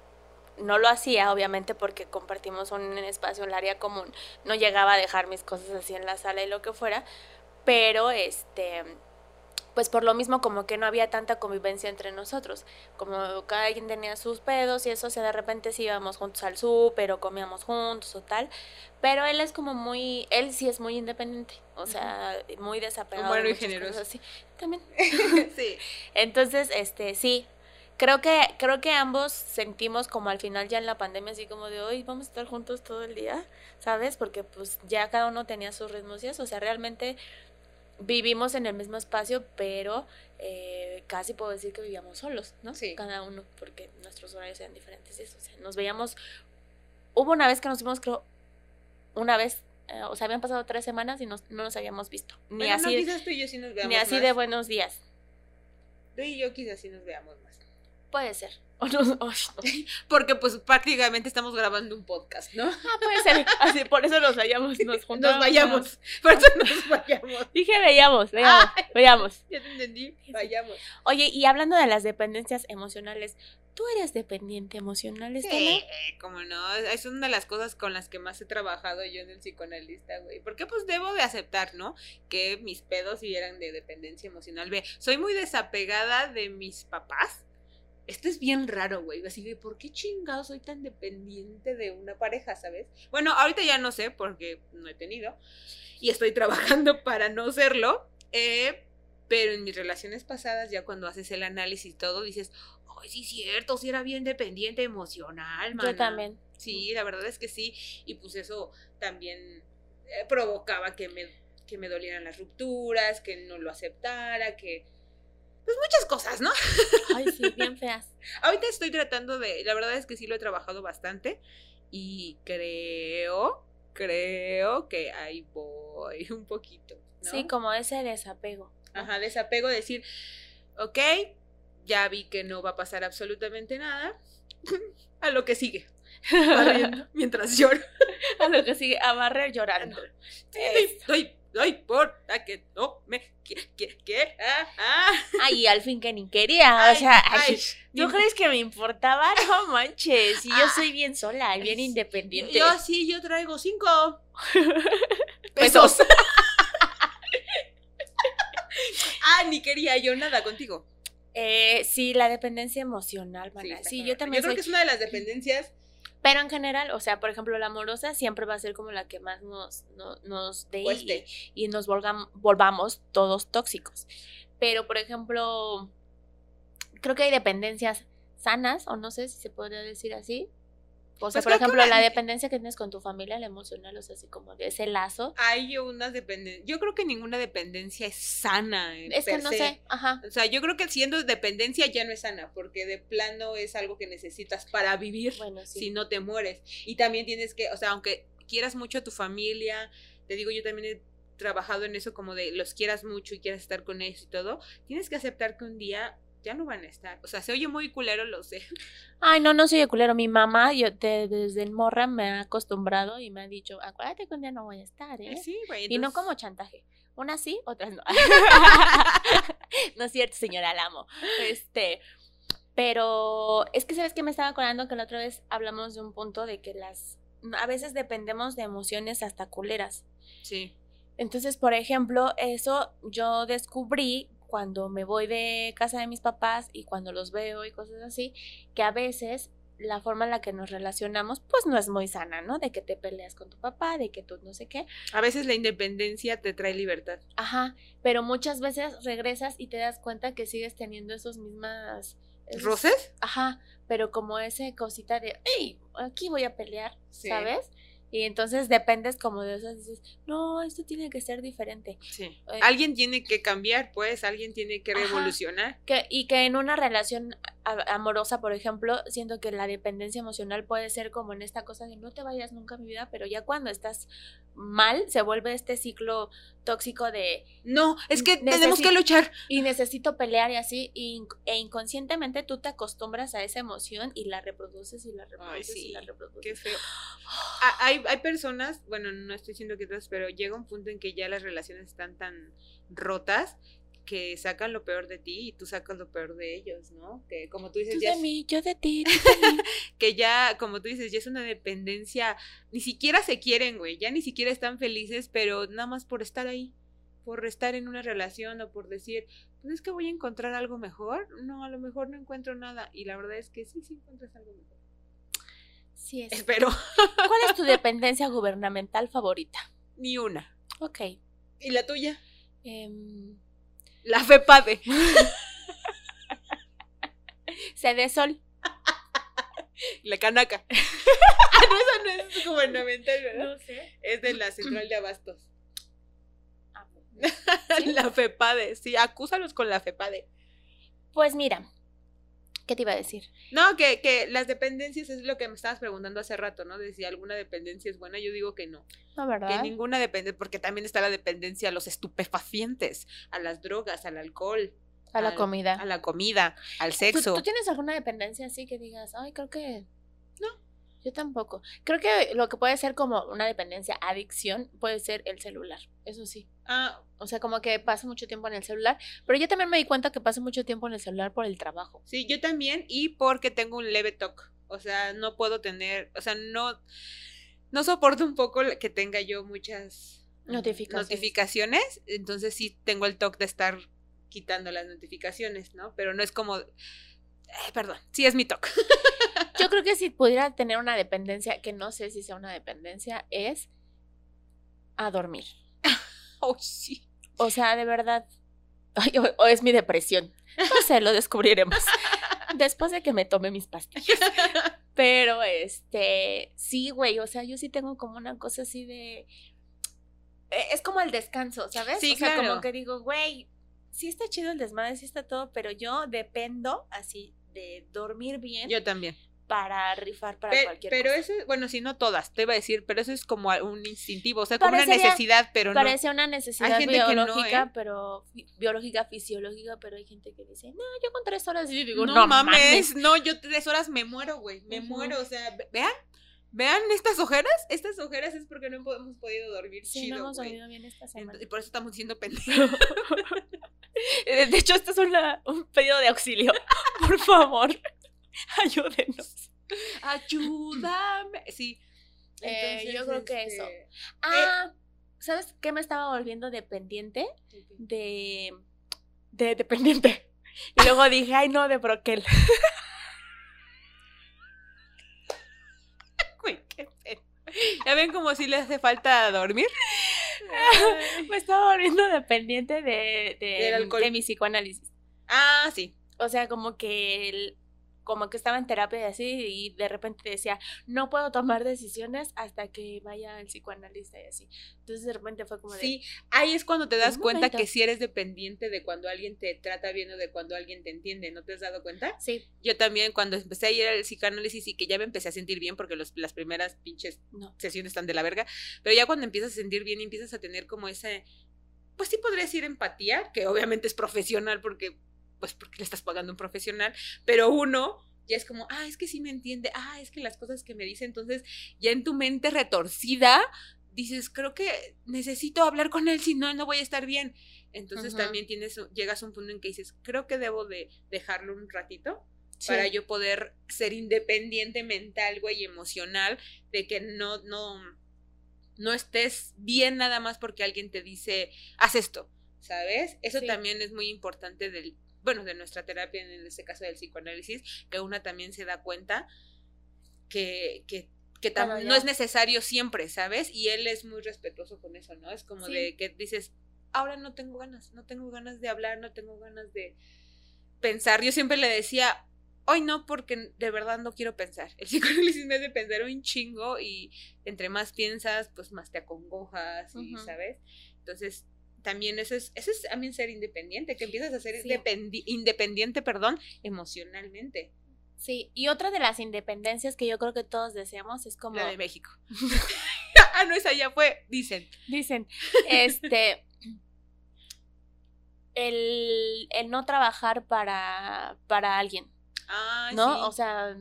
no lo hacía, obviamente, porque compartimos un espacio, el área común. No llegaba a dejar mis cosas así en la sala y lo que fuera. Pero, este, pues por lo mismo como que no había tanta convivencia entre nosotros. Como cada quien tenía sus pedos y eso, o sea, de repente sí íbamos juntos al súper o comíamos juntos o tal. Pero él es como muy, él sí es muy independiente, o sea, muy desapegado. de Humano y generoso. así. También. sí. Entonces, este, sí. Creo que, creo que ambos sentimos como al final ya en la pandemia, así como de hoy vamos a estar juntos todo el día, ¿sabes? Porque pues ya cada uno tenía sus ritmos y eso, o sea, realmente vivimos en el mismo espacio, pero eh, casi puedo decir que vivíamos solos, ¿no? Sí. Cada uno, porque nuestros horarios eran diferentes y eso, o sea, nos veíamos, hubo una vez que nos vimos, creo, una vez, eh, o sea, habían pasado tres semanas y nos- no nos habíamos visto, ni Bueno, no, así, quizás tú y yo sí nos veamos ni así más. de buenos días. Tú y yo quizás sí nos veamos más. Puede ser. O no- ay, no. Porque pues prácticamente estamos grabando un podcast, ¿no? Ah, puede ser. Así, por eso nos vayamos, nos juntamos. Nos vayamos. Por eso nos vayamos. Dije veíamos, veíamos, veíamos. Ya te entendí. Vayamos. Oye, y hablando de las dependencias emocionales, ¿tú eres dependiente emocional, Estela? Sí, como no, es una de las cosas con las que más he trabajado yo en el psicoanalista, güey. Porque pues debo de aceptar, ¿no? Que mis pedos sí eran de dependencia emocional. Ve, soy muy desapegada de mis papás. Esto es bien raro, güey. Así de, ¿por qué chingado soy tan dependiente de una pareja, sabes? Bueno, ahorita ya no sé porque no he tenido. Y estoy trabajando para no serlo. eh, pero en mis relaciones pasadas, ya cuando haces el análisis y todo, dices, ay, sí cierto, sí era bien dependiente emocional, Yo mana". también. Sí, la verdad es que sí. Y pues eso también eh, provocaba que me, que me dolieran las rupturas, que no lo aceptara, que... Pues muchas cosas, ¿no? Ay, sí, bien feas. Ahorita estoy tratando de... La verdad es que sí lo he trabajado bastante. Y creo, creo que ahí voy un poquito. ¿no? Sí, como ese desapego. ¿no? Ajá, desapego, decir, ok, ya vi que no va a pasar absolutamente nada. a lo que sigue. Barriendo mientras lloro. A lo que sigue, a barrer llorando. Sí, no- no importa que no me que, que, que, ah, ah. Ay, al fin que ni quería, o sea, ay, ay, ¿tú ni- crees que me importaba? No manches, y yo Ah. soy bien sola, y bien independiente. Yo sí, yo traigo cinco Pesos. ah, ni quería yo nada contigo. Eh, sí, la dependencia emocional, mana. Sí, cabrón. yo también Yo creo soy- que es una de las dependencias. Pero en general, o sea, por ejemplo, la amorosa siempre va a ser como la que más nos, no- nos dé y, nos volvamos todos tóxicos. Pero, por ejemplo, creo que hay dependencias sanas, o no sé si se podría decir así. O sea, Pues por ejemplo, la dependencia que tienes con tu familia, la emocional, o sea, así como de ese lazo. Hay unas dependencias. Yo creo que ninguna dependencia es sana. eh, Es que no se. sé, ajá. O sea, yo creo que siendo dependencia ya no es sana, porque de plano es algo que necesitas para vivir. Bueno, sí. si no te mueres. Y también tienes que, o sea, aunque quieras mucho a tu familia, te digo, yo también he trabajado en eso como de los quieras mucho y quieras estar con ellos y todo, tienes que aceptar que un día ya no van a estar. O sea, se oye muy culero, lo sé. Ay, no, no soy de culero. Mi mamá, yo te- desde el morra me ha acostumbrado y me ha dicho, acuérdate que un día no voy a estar, ¿eh? Sí, güey. Y no como chantaje. Unas sí, otras no. no es cierto, señora, la amo. Este, pero es que sabes que me estaba acordando que la otra vez hablamos de un punto de que las a veces dependemos de emociones hasta culeras. Sí. Entonces, por ejemplo, eso yo descubrí cuando me voy de casa de mis papás y cuando los veo y cosas así, que a veces la forma en la que nos relacionamos, pues no es muy sana, ¿no? De que te peleas con tu papá, de que tú no sé qué. A veces la independencia te trae libertad. Ajá, pero muchas veces regresas y te das cuenta que sigues teniendo esos mismas... esos- ¿Roces? Ajá, pero como ese cosita de, ¡Ey! Aquí voy a pelear, Sí. ¿sabes? Y entonces dependes como de eso, dices, no, esto tiene que ser diferente. Sí. Eh, Alguien tiene que cambiar, pues, alguien tiene que revolucionar. Que, y que en una relación amorosa, por ejemplo, siento que la dependencia emocional puede ser como en esta cosa de no te vayas nunca a mi vida, pero ya cuando estás mal se vuelve este ciclo tóxico de no, es que tenemos que luchar y necesito pelear y así e inconscientemente tú te acostumbras a esa emoción y la reproduces y la reproduces y la reproduces. Qué feo. Hay, hay personas, bueno, no estoy diciendo que todas, pero llega un punto en que ya las relaciones están tan rotas que sacan lo peor de ti y tú sacas lo peor de ellos, ¿no? Que como tú dices, tú ya de mí, yo de ti. que ya, como tú dices, ya es una dependencia, ni siquiera se quieren, güey, ya ni siquiera están felices, pero nada más por estar ahí, por estar en una relación o por decir, pues es que voy a encontrar algo mejor, no, a lo mejor no encuentro nada y la verdad es que sí, sí encuentras algo mejor. Sí es. Espero. ¿Cuál es tu dependencia gubernamental favorita? Ni una. Ok. ¿Y la tuya? Eh, la FEPADE. de Sol. La canaca. ah, no, esa no es gubernamental, ¿verdad? No sé. Es de la central de abastos. Ah, la FEPADE, sí, acúsalos con la FEPADE. Pues mira, ¿qué te iba a decir? No, que, que las dependencias es lo que me estabas preguntando hace rato, ¿no? De si alguna dependencia es buena, yo digo que no. No, ¿verdad? Que ninguna depende, porque también está la dependencia a los estupefacientes, a las drogas, al alcohol. A la comida. A la comida, al sexo. ¿Tú, tienes alguna dependencia así que digas, ay, creo que... Yo tampoco. Creo que lo que puede ser como una dependencia, adicción, puede ser el celular, eso sí. Ah, o sea, como que paso mucho tiempo en el celular, pero yo también me di cuenta que paso mucho tiempo en el celular por el trabajo. Sí, yo también y porque tengo un leve toque. O sea, no puedo tener, o sea, no no soporto un poco que tenga yo muchas notificaciones. notificaciones entonces sí tengo el toque de estar quitando las notificaciones, ¿no? Pero no es como, eh, perdón, sí es mi toque. Yo creo que si pudiera tener una dependencia, que no sé si sea una dependencia, es a dormir. oh, sí. O sea, de verdad, o, es mi depresión. No sé, lo descubriremos. Después de que me tome mis pastillas. Pero, este, sí, güey, o sea, yo sí tengo como una cosa así de... E, es como el descanso, ¿sabes? Sí, o sea, como que digo, güey, sí está chido el desmadre, sí está todo, pero yo dependo así de dormir bien. Yo también para rifar para cualquier pero cosa. eso, bueno, sí, no todas, te iba a decir, pero eso es como un instintivo, o sea, como una necesidad, pero no. Parece una necesidad biológica, ¿eh? pero biológica, fisiológica, pero hay gente que dice, no, yo con tres horas y digo, no, mames, no, yo tres horas me muero, güey, me muero, o sea, vean, vean estas ojeras, estas ojeras es porque no hemos podido dormir sí, chido, no hemos dormido bien esta semana. Y por eso estamos siendo pendejos. De hecho, esto es un pedido de auxilio, por favor. Ayúdenos. Ayúdame. Sí. Eh, yo creo que eso. Este, ah, ¿sabes qué me estaba volviendo dependiente? De. de dependiente. Y luego dije, ay, no, de broquel. ¿Ya ven como si le hace falta dormir? Me estaba volviendo dependiente de, de, de mi psicoanálisis. Ah, sí. O sea, como que el, como que estaba en terapia y así, y de repente decía, no puedo tomar decisiones hasta que vaya al psicoanalista y así. Entonces de repente fue como de... Sí, ahí es cuando te das cuenta que si eres dependiente de cuando alguien te trata bien o de cuando alguien te entiende, ¿no te has dado cuenta? Sí. Yo también cuando empecé a ir al psicoanálisis y que ya me empecé a sentir bien, porque los, las primeras pinches sesiones están de la verga, pero ya cuando empiezas a sentir bien y empiezas a tener como ese pues sí podría decir empatía, que obviamente es profesional porque pues porque le estás pagando un profesional, pero uno ya es como, ah, es que sí me entiende, ah, es que las cosas que me dice, entonces ya en tu mente retorcida dices, creo que necesito hablar con él, si no, no voy a estar bien. Entonces también tienes, llegas a un punto en que dices, creo que debo de dejarlo un ratito para yo poder ser independiente mental, güey, y emocional, de que no, no, no estés bien nada más porque alguien te dice, haz esto, ¿sabes? Eso también es muy importante del bueno, de nuestra terapia, en este caso del psicoanálisis, que una también se da cuenta que, que, que no es necesario siempre, ¿sabes? Y él es muy respetuoso con eso, ¿no? Es como de que dices, ahora no tengo ganas, no tengo ganas de hablar, no tengo ganas de pensar. Yo siempre le decía, hoy no, porque de verdad no quiero pensar. El psicoanálisis me hace pensar un chingo y entre más piensas, pues más te acongojas y, ¿sabes? Entonces, también eso es, eso es también ser independiente, que empiezas a ser Sí. independi- independiente, perdón, emocionalmente. Sí, y otra de las independencias que yo creo que todos deseamos es como La de México. ah, no, esa ya fue, dicen. dicen, este, el, el no trabajar para, para alguien, Ah, ¿no? sí. O sea,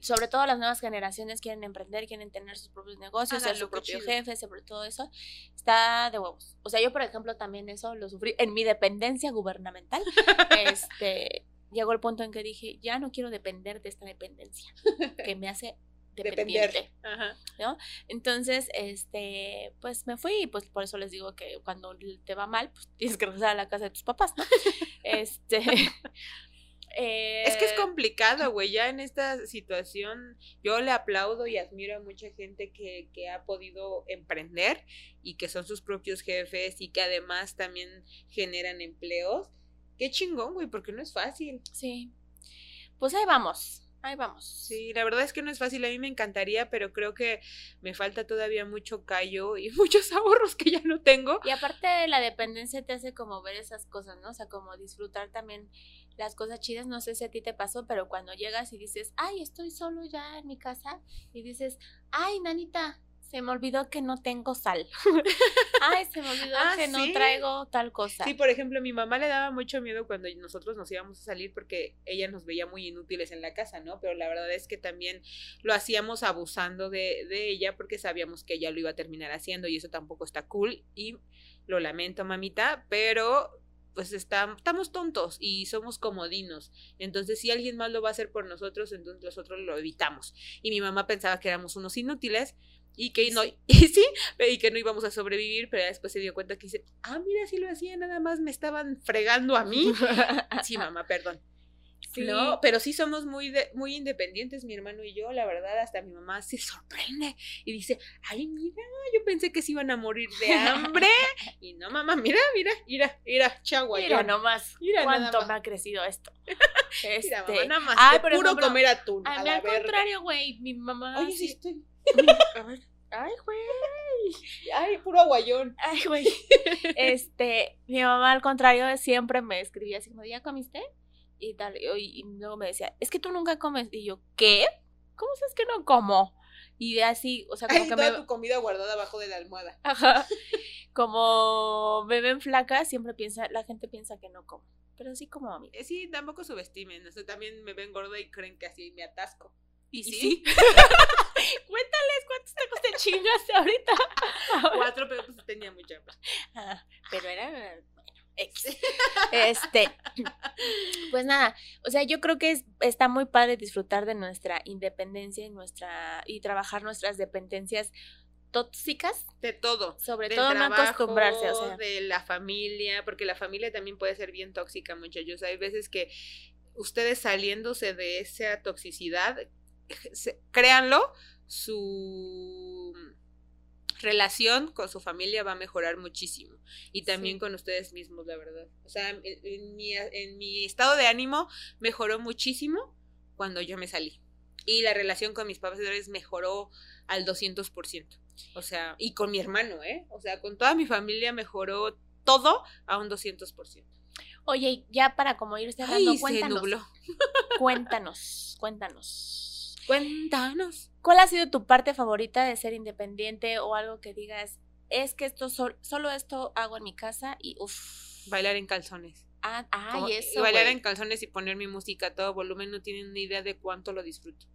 sobre todo las nuevas generaciones quieren emprender, quieren tener sus propios negocios, ser Háganlo, su qué propio chido. jefe, sobre todo eso, está de huevos. O sea, yo, por ejemplo, también eso lo sufrí en mi dependencia gubernamental. este, llegó el punto en que dije, ya no quiero depender de esta dependencia, que me hace dependiente. Depender. Ajá. Entonces, este, pues me fui y pues por eso les digo que cuando te va mal, pues tienes que regresar a la casa de tus papás, ¿no? este. Es que es eh, complicado, güey. Ya en esta situación, yo le aplaudo y admiro a mucha gente que, que ha podido emprender y que son sus propios jefes y que además también generan empleos. Qué chingón, güey, porque no es fácil. Sí. Pues ahí vamos, ahí vamos. Sí, la verdad es que no es fácil. A mí me encantaría, pero creo que me falta todavía mucho callo y muchos ahorros que ya no tengo. Y aparte la dependencia te hace como ver esas cosas, ¿no? O sea, como disfrutar también las cosas chidas. No sé si a ti te pasó, pero cuando llegas y dices, ay, estoy solo ya en mi casa, y dices, ay, nanita, se me olvidó que no tengo sal. ay, se me olvidó Ah, que no traigo tal cosa. Sí, por ejemplo, mi mamá le daba mucho miedo cuando nosotros nos íbamos a salir porque ella nos veía muy inútiles en la casa, ¿no? Pero la verdad es que también lo hacíamos abusando de, de ella porque sabíamos que ella lo iba a terminar haciendo y eso tampoco está cool y lo lamento, mamita, pero pues está- estamos tontos y somos comodinos. Entonces, si alguien más lo va a hacer por nosotros, entonces nosotros lo evitamos. Y mi mamá pensaba que éramos unos inútiles y que no, y sí, y que no íbamos a sobrevivir, pero después se dio cuenta que dice, ah, mira, si lo hacía, nada más me estaban fregando a mí. Sí, mamá, perdón. Sí. No, pero sí somos muy, de- muy independientes, mi hermano y yo, la verdad, hasta mi mamá se sorprende y dice, ay, mira, yo pensé que se iban a morir de hambre. y no, mamá, mira, mira, mira, mira, chagua. Mira nomás Mira nada cuánto más. me ha crecido esto. Mira, Este, mamá, nada más, ay, puro comer atún. a a mí al verga. contrario, güey, mi mamá Oye, sí sí- estoy. A ver. Ay, güey. Ay, puro aguayón. Ay, güey. Este, mi mamá al contrario siempre me escribía así como, ¿ya comiste? Y tal, y, y luego me decía, es que tú nunca comes. Y yo, ¿qué? ¿Cómo sabes que no como? Y de así, o sea, como Ay, que toda me... tu comida guardada abajo de la almohada. Ajá. Como me ven flaca, siempre piensa, la gente piensa que no como. Pero sí como a mí. Eh, Sí, tampoco subestimen. O sea, también me ven gorda y creen que así me atasco. ¿Y sí? sí? Cuéntales cuántos tacos te chingaste ahorita. Cuatro, pero pues tenía mucha hambre. Ah, pero era X. Este, pues nada, o sea, yo creo que es, está muy padre disfrutar de nuestra independencia y nuestra y trabajar nuestras dependencias tóxicas, De todo. sobre del todo no acostumbrarse, o sea, de la familia, porque la familia también puede ser bien tóxica, muchachos. Hay veces que ustedes saliéndose de esa toxicidad, créanlo, su relación con su familia va a mejorar muchísimo y también Sí. con ustedes mismos, la verdad. O sea, en, en mi, en mi estado de ánimo mejoró muchísimo cuando yo me salí. Y la relación con mis padres mejoró al 200%. O sea, y con mi hermano, ¿eh? O sea, con toda mi familia mejoró todo a un 200%. Oye, ya para como ir cerrando, Ay, se cuéntanos, nubló. cuéntanos, cuéntanos. Cuéntanos. ¿Cuál ha sido tu parte favorita de ser independiente o algo que digas, es que esto sol- solo esto hago en mi casa y uff. Bailar en calzones. Ah, Como- ay, y eso. bailar en calzones y poner mi música a todo volumen no tienen ni idea de cuánto lo disfruto.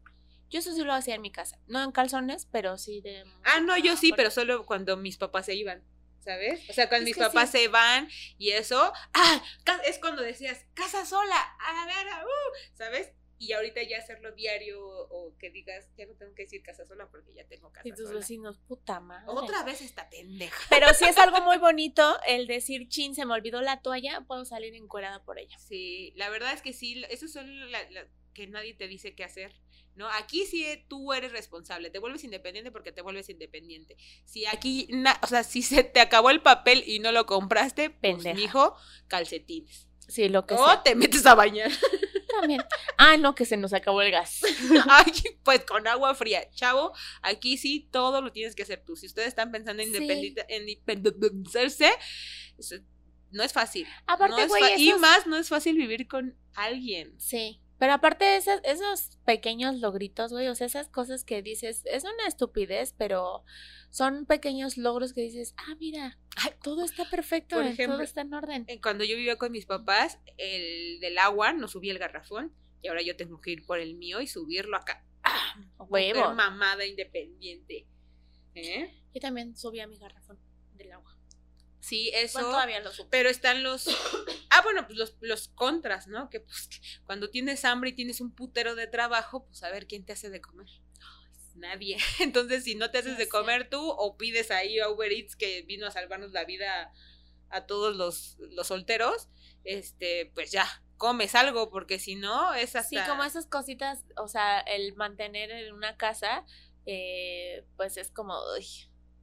Yo eso sí lo hacía en mi casa. No en calzones, pero sí de. Ah, no, yo sí, pero solo cuando mis papás se iban. ¿Sabes? O sea, cuando Es mis papás sí. se van y eso, ah, es cuando decías, casa sola, a ver, uh, ¿sabes? Y ahorita ya hacerlo diario o que digas, ya no tengo que decir casa sola porque ya tengo casa Y tus sola. vecinos, puta madre. Otra vez esta pendeja. Pero sí es algo muy bonito el decir, chin, se me olvidó la toalla, puedo salir encuerada por ella. Sí, la verdad es que sí, eso son la, la- que nadie te dice qué hacer, ¿no? Aquí sí eh, tú eres responsable, te vuelves independiente porque te vuelves independiente. Si aquí, na- o sea, si se te acabó el papel y no lo compraste, pues, mijo, calcetines. Sí, lo que O sea. te metes a bañar. También. Ah, no, que se nos acabó el gas. Ay, pues con agua fría. Chavo, aquí sí todo lo tienes que hacer tú. Si ustedes están pensando en, Sí. independizarse, Eso no es fácil. Aparte, No es güey, fa- y más no es fácil vivir con alguien. Sí. Pero aparte de esas, esos pequeños logritos, güey, o sea, esas cosas que dices, es una estupidez, pero son pequeños logros que dices, ah, mira, todo está perfecto, Por ejemplo, todo está en orden. Cuando yo vivía con mis papás, el del agua no subía el garrafón y ahora yo tengo que ir por el mío y subirlo acá. ¡Ah! Huevo. Mamada independiente. ¿Eh? Yo también subí a mi garrafón del agua. Sí, eso. Bueno, todavía lo subo. Pero están los. Ah, bueno, pues los, los contras, ¿no? Que pues cuando tienes hambre y tienes un putero de trabajo, pues a ver quién te hace de comer. Nadie. Entonces, si no te haces de comer tú, o pides ahí a Uber Eats que vino a salvarnos la vida a todos los, los solteros, este, pues ya, comes algo, porque si no, es hasta. Sí, como esas cositas, o sea, el mantener en una casa, eh, pues es como, uy,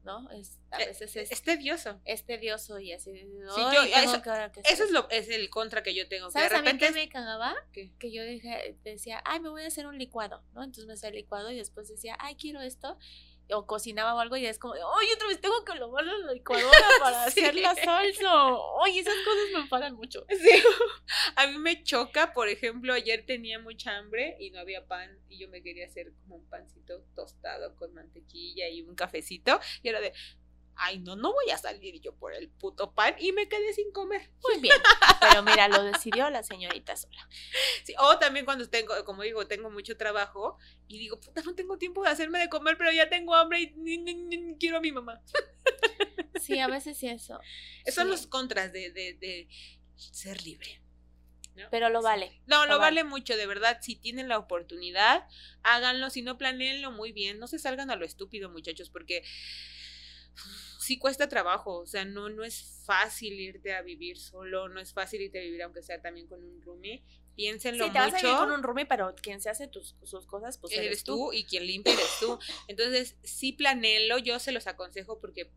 ¿no? Es, a Eh, veces es, Es tedioso. es tedioso y así. Sí, yo- eso- Eso es lo es el contra que yo tengo. Que de ¿Sabes a mí repente. qué me cagaba? ¿Qué? Que yo dije, decía, ay, me voy a hacer un licuado, ¿no? Entonces me hacía el licuado y después decía, ay, quiero esto. O cocinaba o algo y es como, ay, otra vez tengo que lavar la licuadora para Sí. hacer la salsa. Oye, esas cosas me enfadan mucho. Sí. A mí me choca, por ejemplo, ayer tenía mucha hambre y no había pan y yo me quería hacer como un pancito tostado con mantequilla y un cafecito y era de, ay no, no voy a salir yo por el puto pan y me quedé sin comer. Muy bien. Pero mira, lo decidió la señorita sola. Sí, o también cuando tengo, como digo, tengo mucho trabajo y digo, puta, no tengo tiempo de hacerme de comer, pero ya tengo hambre y ni- ni- ni quiero a mi mamá. Sí, a veces sí eso. Esos son Sí. los contras de, de, de ser libre. ¿no? Pero lo vale. No, lo Lo vale mucho, de verdad. Si tienen la oportunidad, háganlo. Si no, planeenlo muy bien. No se salgan a lo estúpido, muchachos, porque sí cuesta trabajo. O sea, no, no es fácil irte a vivir solo. No es fácil irte a vivir, aunque sea también con un roomie. Piénsenlo Sí, te vas a mucho. vivir con un roomie, pero quien se hace tus, sus cosas, pues eres tú y quien limpia eres tú. Entonces, sí planeenlo. Yo se los aconsejo porque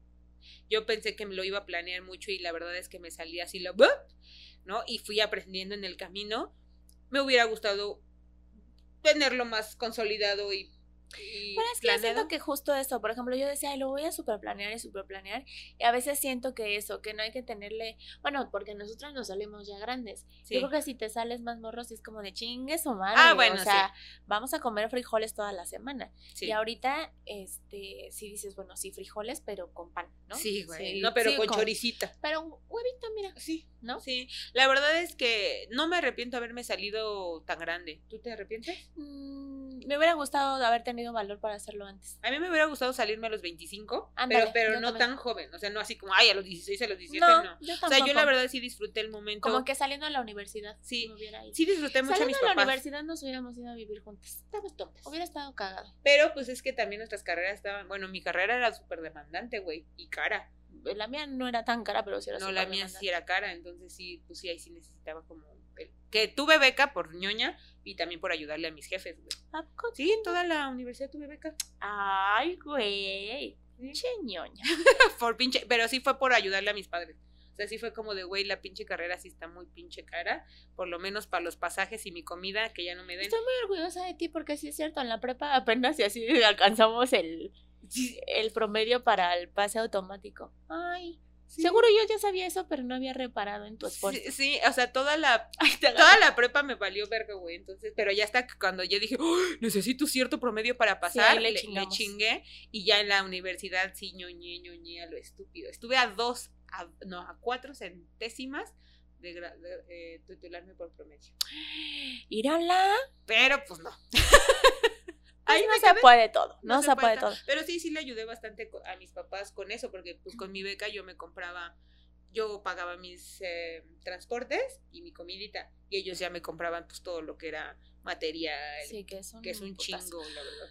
yo pensé que me lo iba a planear mucho y la verdad es que me salía así lo. ¿no? Y fui aprendiendo en el camino. Me hubiera gustado tenerlo más consolidado y Pero es que yo siento que justo eso, por ejemplo, yo decía, "Ay, lo voy a superplanear y superplanear, y a veces siento que eso, que no hay que tenerle, bueno, porque nosotros nos salimos ya grandes. Sí. Yo creo que si te sales más morros es como de chingues o madre, Ah, bueno, o sea, vamos a comer frijoles toda la semana. Sí. Y ahorita, este, si dices, bueno, sí, frijoles, pero con pan, ¿no? Sí, güey. Sí, no, pero sí, con choricita. Pero un huevito, mira, Sí, ¿no? sí. La verdad es que no me arrepiento de haberme salido tan grande. ¿Tú te arrepientes? Mm, me hubiera gustado haber tenido valor para hacerlo antes. A mí me hubiera gustado salirme a los 25, Ándale, pero, pero no también. tan joven. O sea, no así como, ay, a los 16, a los 17, No, no. yo O sea, yo la verdad sí disfruté el momento. Como que saliendo de la universidad. Sí. me hubiera ido. Sí disfruté mucho a Saliendo mis de la papás. universidad nos hubiéramos ido a vivir juntas. Estamos tontas. Hubiera estado cagado. Pero pues es que también nuestras carreras estaban, bueno, mi carrera era súper demandante, güey, y cara. La mía no era tan cara, pero sí era No, la mía demandante. sí era cara, entonces sí, pues sí, ahí sí necesitaba como... Que tuve beca por ñoña y también por ayudarle a mis jefes, güey. Sí, en toda la universidad tuve beca. Ay, güey. Sí. Che ñoña. Por pinche, pero sí fue por ayudarle a mis padres. O sea, sí fue como de, güey, la pinche carrera sí está muy pinche cara, por lo menos para los pasajes y mi comida, que ya no me den. Estoy muy orgullosa de ti porque sí es cierto, en la prepa apenas y así alcanzamos el, el promedio para el pase automático. Ay, Sí. seguro yo ya sabía eso, pero no había reparado en tu esfuerzo. Sí, sí, o sea, toda la Ay, toda la prepa me valió verga, güey. Entonces, pero ya hasta que cuando yo dije, "Ay, necesito cierto promedio para pasar, le le, le chingamos. chingué. Y ya en la universidad sí ñoñé, ñoñé a lo estúpido. Estuve a dos, a- no, a cuatro centésimas de, de, eh, titularme por promedio. Írala. Pero pues no. Pues Ahí no me se puede todo, no, No se, se puede puede todo. Pero sí, sí le ayudé bastante a mis papás con eso, porque pues con mi beca yo me compraba, yo pagaba mis eh, transportes y mi comidita, y ellos ya me compraban pues todo lo que era material, Sí, que es un, que es un putazo. chingo, la verdad.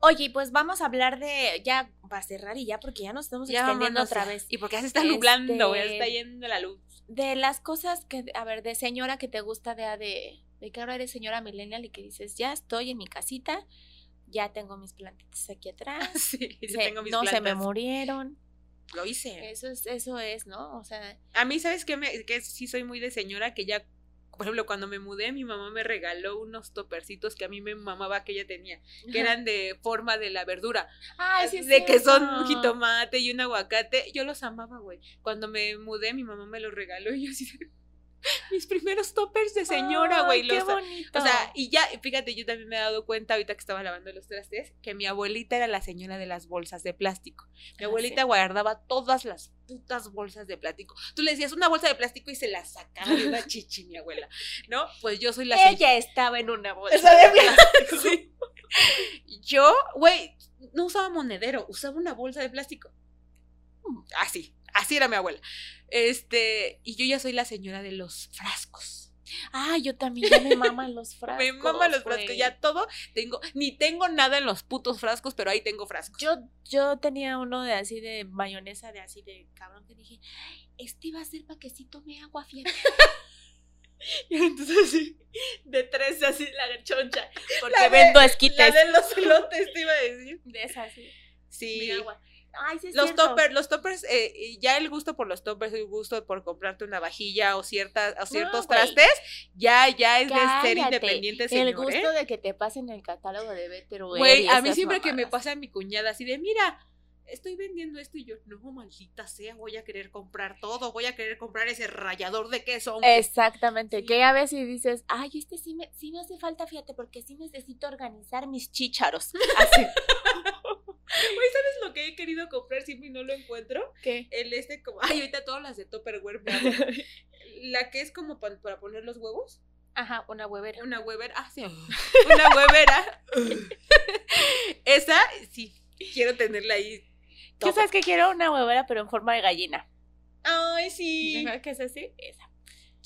Oye, pues vamos a hablar de, ya va a cerrar y ya, porque ya nos estamos extendiendo vámonos otra ya. vez. Y porque ya se está Este- nublando, ya se está yendo la luz. De las cosas que, a ver, de señora que te gusta de, de, de que ahora eres señora millennial y que dices, ya estoy en mi casita, ya tengo mis plantitas aquí atrás, Sí, se- tengo mis no se me murieron. Lo hice. Eso es, eso es, ¿no? O sea, A mí, ¿sabes qué? Me, que sí soy muy de señora que ya por ejemplo, cuando me mudé, mi mamá me regaló unos topercitos que a mí me mamaba que ella tenía, que eran de forma de la verdura. Ay, sí, de que son un jitomate y un aguacate. Yo los amaba, güey. Cuando me mudé, mi mamá me los regaló y yo así, mis primeros toppers de señora, güey. Ay, qué bonito. o sea, y ya, fíjate, yo también me he dado cuenta ahorita que estaba lavando los trastes, que mi abuelita era la señora de las bolsas de plástico. Mi Ah, abuelita sí. guardaba todas las putas bolsas de plástico. Tú le decías una bolsa de plástico y se la sacaba de una chichi, mi abuela. ¿No? Pues yo soy la señora. Ella estaba en una bolsa. Esa de plástico. Sí. Yo, güey, no usaba monedero, usaba una bolsa de plástico. Así, así era mi abuela. Este, y yo ya soy la señora de los frascos. Ah, yo también ya me maman los frascos. Me maman los frascos, ya todo tengo, ni tengo nada en los putos frascos, pero ahí tengo frascos. Yo, yo tenía uno de así de mayonesa, de así de cabrón, que dije, este va a ser para que sí tome agua, fíjate. Y entonces sí, De tres así la choncha. Porque La de- vendo la de los elotes te iba a decir. De esas, sí. Sí. Mi agua. Ay, sí es Los cierto. toppers, los toppers, eh, y ya el gusto por los toppers, el gusto por comprarte una vajilla o ciertas, o ciertos trastes, ya, ya es de ser independiente, señor. El gusto ¿eh? de que te pasen el catálogo de Better Güey, a mí siempre que me pasa mi cuñada así de, mira, estoy vendiendo esto y yo, no, maldita sea, voy a querer comprar todo, voy a querer comprar ese rallador de queso. aunque-". Exactamente, Sí. que a veces dices, ay, este sí me, sí me hace falta, fíjate, porque sí necesito organizar mis chícharos. Así. Güey, ¿sabes lo que he querido comprar siempre y no lo encuentro? ¿Qué? El este como, ay, ahorita todas las de Tupperware. La que es como pa- para poner los huevos. Ajá, una huevera. Una huevera. Ah, sí. Una huevera. Esa, sí. Quiero tenerla ahí. ¿Qué todo. sabes que quiero? Una huevera, pero en forma de gallina. Ay, sí. ¿Qué es así? Esa.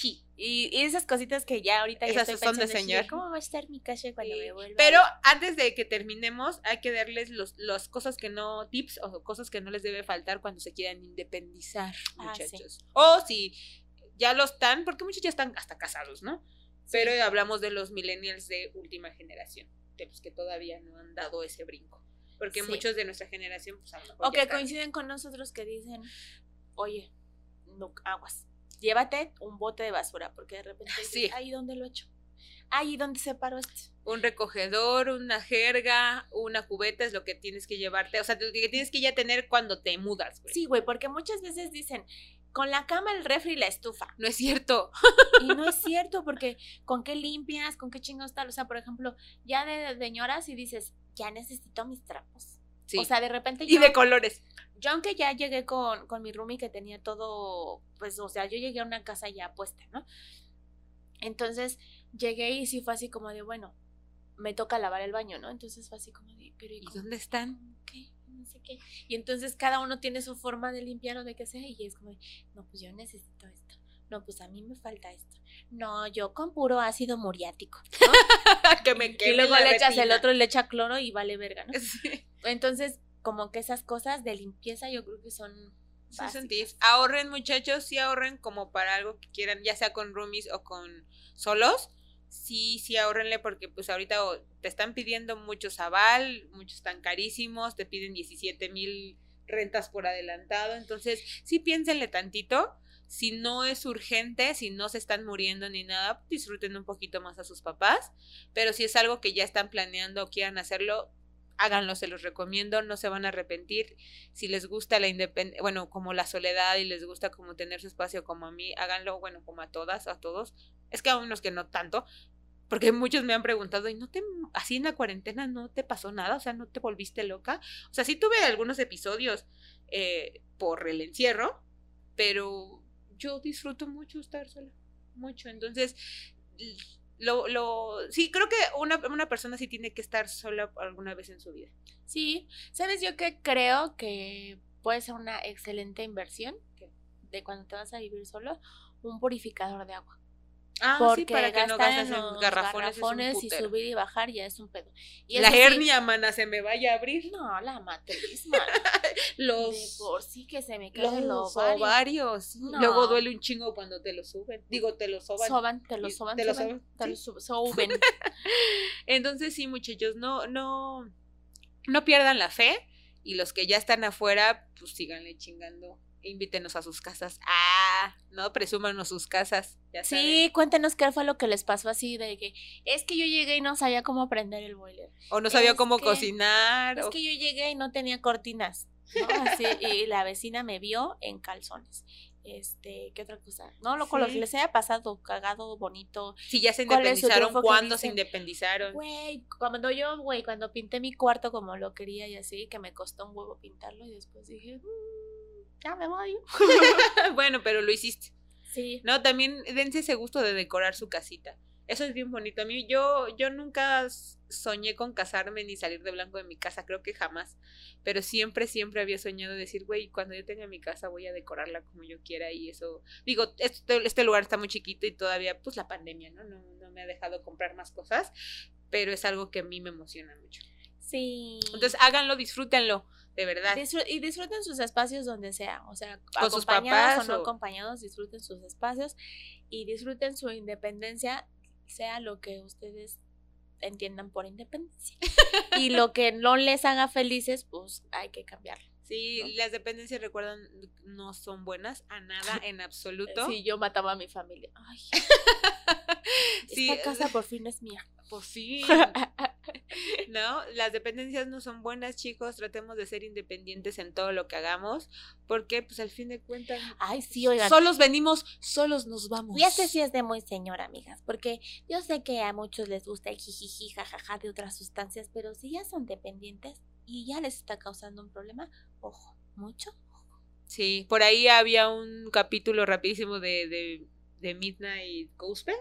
Sí. Y, y esas cositas que ya ahorita ya Esas estoy son de señor. ¿Cómo va a estar mi casa cuando Sí, me vuelva? Pero antes de que terminemos, hay que darles los, las cosas que no, tips o cosas que no les debe faltar cuando se quieran independizar, Ah, sí. muchachos. O si ya lo están, porque muchos ya están hasta casados, ¿no? Pero hablamos de los millennials de última generación, de los que todavía no han dado ese brinco. Porque muchos de nuestra generación, pues a lo mejor O ya que están- coinciden con nosotros que dicen, oye, no, aguas, llévate un bote de basura, porque de repente dices, ahí donde lo echo, ahí donde separo esto. un recogedor, una jerga, una cubeta es lo que tienes que llevarte, o sea, lo que tienes que ya tener cuando te mudas, güey. Sí, güey, porque muchas veces dicen, con la cama, el refri y la estufa. No es cierto. Y no es cierto, porque con qué limpias, con qué chingados tal. O sea, por ejemplo, ya de, de ñoras y dices, ya necesito mis trapos. Sí. O sea, de repente y yo, de colores. Yo aunque ya llegué con, con mi roomie que tenía todo, pues, o sea, yo llegué a una casa ya puesta, ¿no? Entonces, llegué y sí fue así como de, bueno, me toca lavar el baño, ¿no? Entonces fue así como de, pero ¿y ¿Y dónde están? ¿Qué? No sé qué. Y entonces cada uno tiene su forma de limpiar o de qué sea, y es como, de, no, pues yo necesito esto. No, pues a mí me falta esto. No, yo con puro ácido muriático. que me Y luego le echas el otro y le echa cloro y vale verga, ¿no? Sí, Entonces, como que esas cosas de limpieza yo creo que son básicas. Ahorren, muchachos, sí ahorren como para algo que quieran, ya sea con roomies o con solos. Sí, sí ahorrenle porque pues ahorita te están pidiendo muchos aval, muchos están carísimos, te piden 17 mil rentas por adelantado, entonces sí piénsenle tantito. Si no es urgente, si no se están muriendo ni nada, disfruten un poquito más a sus papás. Pero si es algo que ya están planeando o quieran hacerlo, háganlo, se los recomiendo, no se van a arrepentir. Si les gusta la independencia, bueno, como la soledad y les gusta como tener su espacio como a mí, háganlo, bueno, como a todas, a todos. Es que a unos que no tanto, porque muchos me han preguntado, ¿y no te, así en la cuarentena no te pasó nada? O sea, ¿no te volviste loca? O sea, sí tuve algunos episodios eh, por el encierro, pero yo disfruto mucho estar sola, mucho. Entonces, lo, lo, sí, creo que una, una persona sí tiene que estar sola alguna vez en su vida. Sí, ¿sabes yo que creo que puede ser una excelente inversión de cuando te vas a vivir solo? Un purificador de agua. Ah, Porque sí, para que no gastes en garrafones, garrafones y subir y bajar ya es un pedo. Y La sí, hernia, mana, se me vaya a abrir. No, la matriz, man. De Los, por sí que se me cae el los ovario. ovarios. No. Luego duele un chingo cuando te lo suben. Digo, te lo soban. Soban, te lo soban, te lo soban, te lo. Entonces, sí, muchachos, no, no, no pierdan la fe. Y los que ya están afuera, pues síganle chingando invítenos a sus casas. Ah, no, presúmanos sus casas. Ya Sí, saben. cuéntenos qué fue lo que les pasó así de que es que yo llegué y no sabía cómo prender el boiler. O no sabía es cómo que- cocinar. Es o- que yo llegué y no tenía cortinas. ¿no? Así, y la vecina me vio en calzones. Este, ¿qué otra cosa? No, lo con lo Sí. que les haya pasado, cagado, bonito. Si ya se ¿Cuál es su independizaron, ¿cuándo se independizaron? Güey, cuando yo, güey, cuando pinté mi cuarto como lo quería y así, que me costó un huevo pintarlo y después dije, "Mm, ya me voy. bueno, pero lo hiciste. Sí. No, también dense ese gusto de decorar su casita. Eso es bien bonito. A mí, yo, yo nunca soñé con casarme ni salir de blanco de mi casa, creo que jamás. Pero siempre, siempre había soñado decir, güey, cuando yo tenga mi casa voy a decorarla como yo quiera y eso. Digo, este, este lugar está muy chiquito y todavía, pues la pandemia, ¿no? ¿no? No me ha dejado comprar más cosas, pero es algo que a mí me emociona mucho. Sí. Entonces, háganlo, disfrútenlo, de verdad. Y disfruten sus espacios donde sea, o sea, Con sus acompañados papás o no o- acompañados, disfruten sus espacios y disfruten su independencia, sea lo que ustedes entiendan por independencia. y lo que no les haga felices, pues hay que cambiarlo. Sí, ¿no? las dependencias, recuerdan, no son buenas a nada en absoluto. Si yo mataba a mi familia. Ay, Sí, esta casa por fin es mía. Por fin. ¿No? Las dependencias no son buenas, chicos. Tratemos de ser independientes en todo lo que hagamos. Porque, pues, al fin de cuentas, Ay, sí, oigan. solos venimos, solos nos vamos. Y este sí es de muy señora, amigas, porque yo sé que a muchos les gusta el jijiji, jajaja de otras sustancias, pero si ya son dependientes y ya les está causando un problema, ojo, mucho. Sí, por ahí había un capítulo rapidísimo de, de, de Midnight Gospel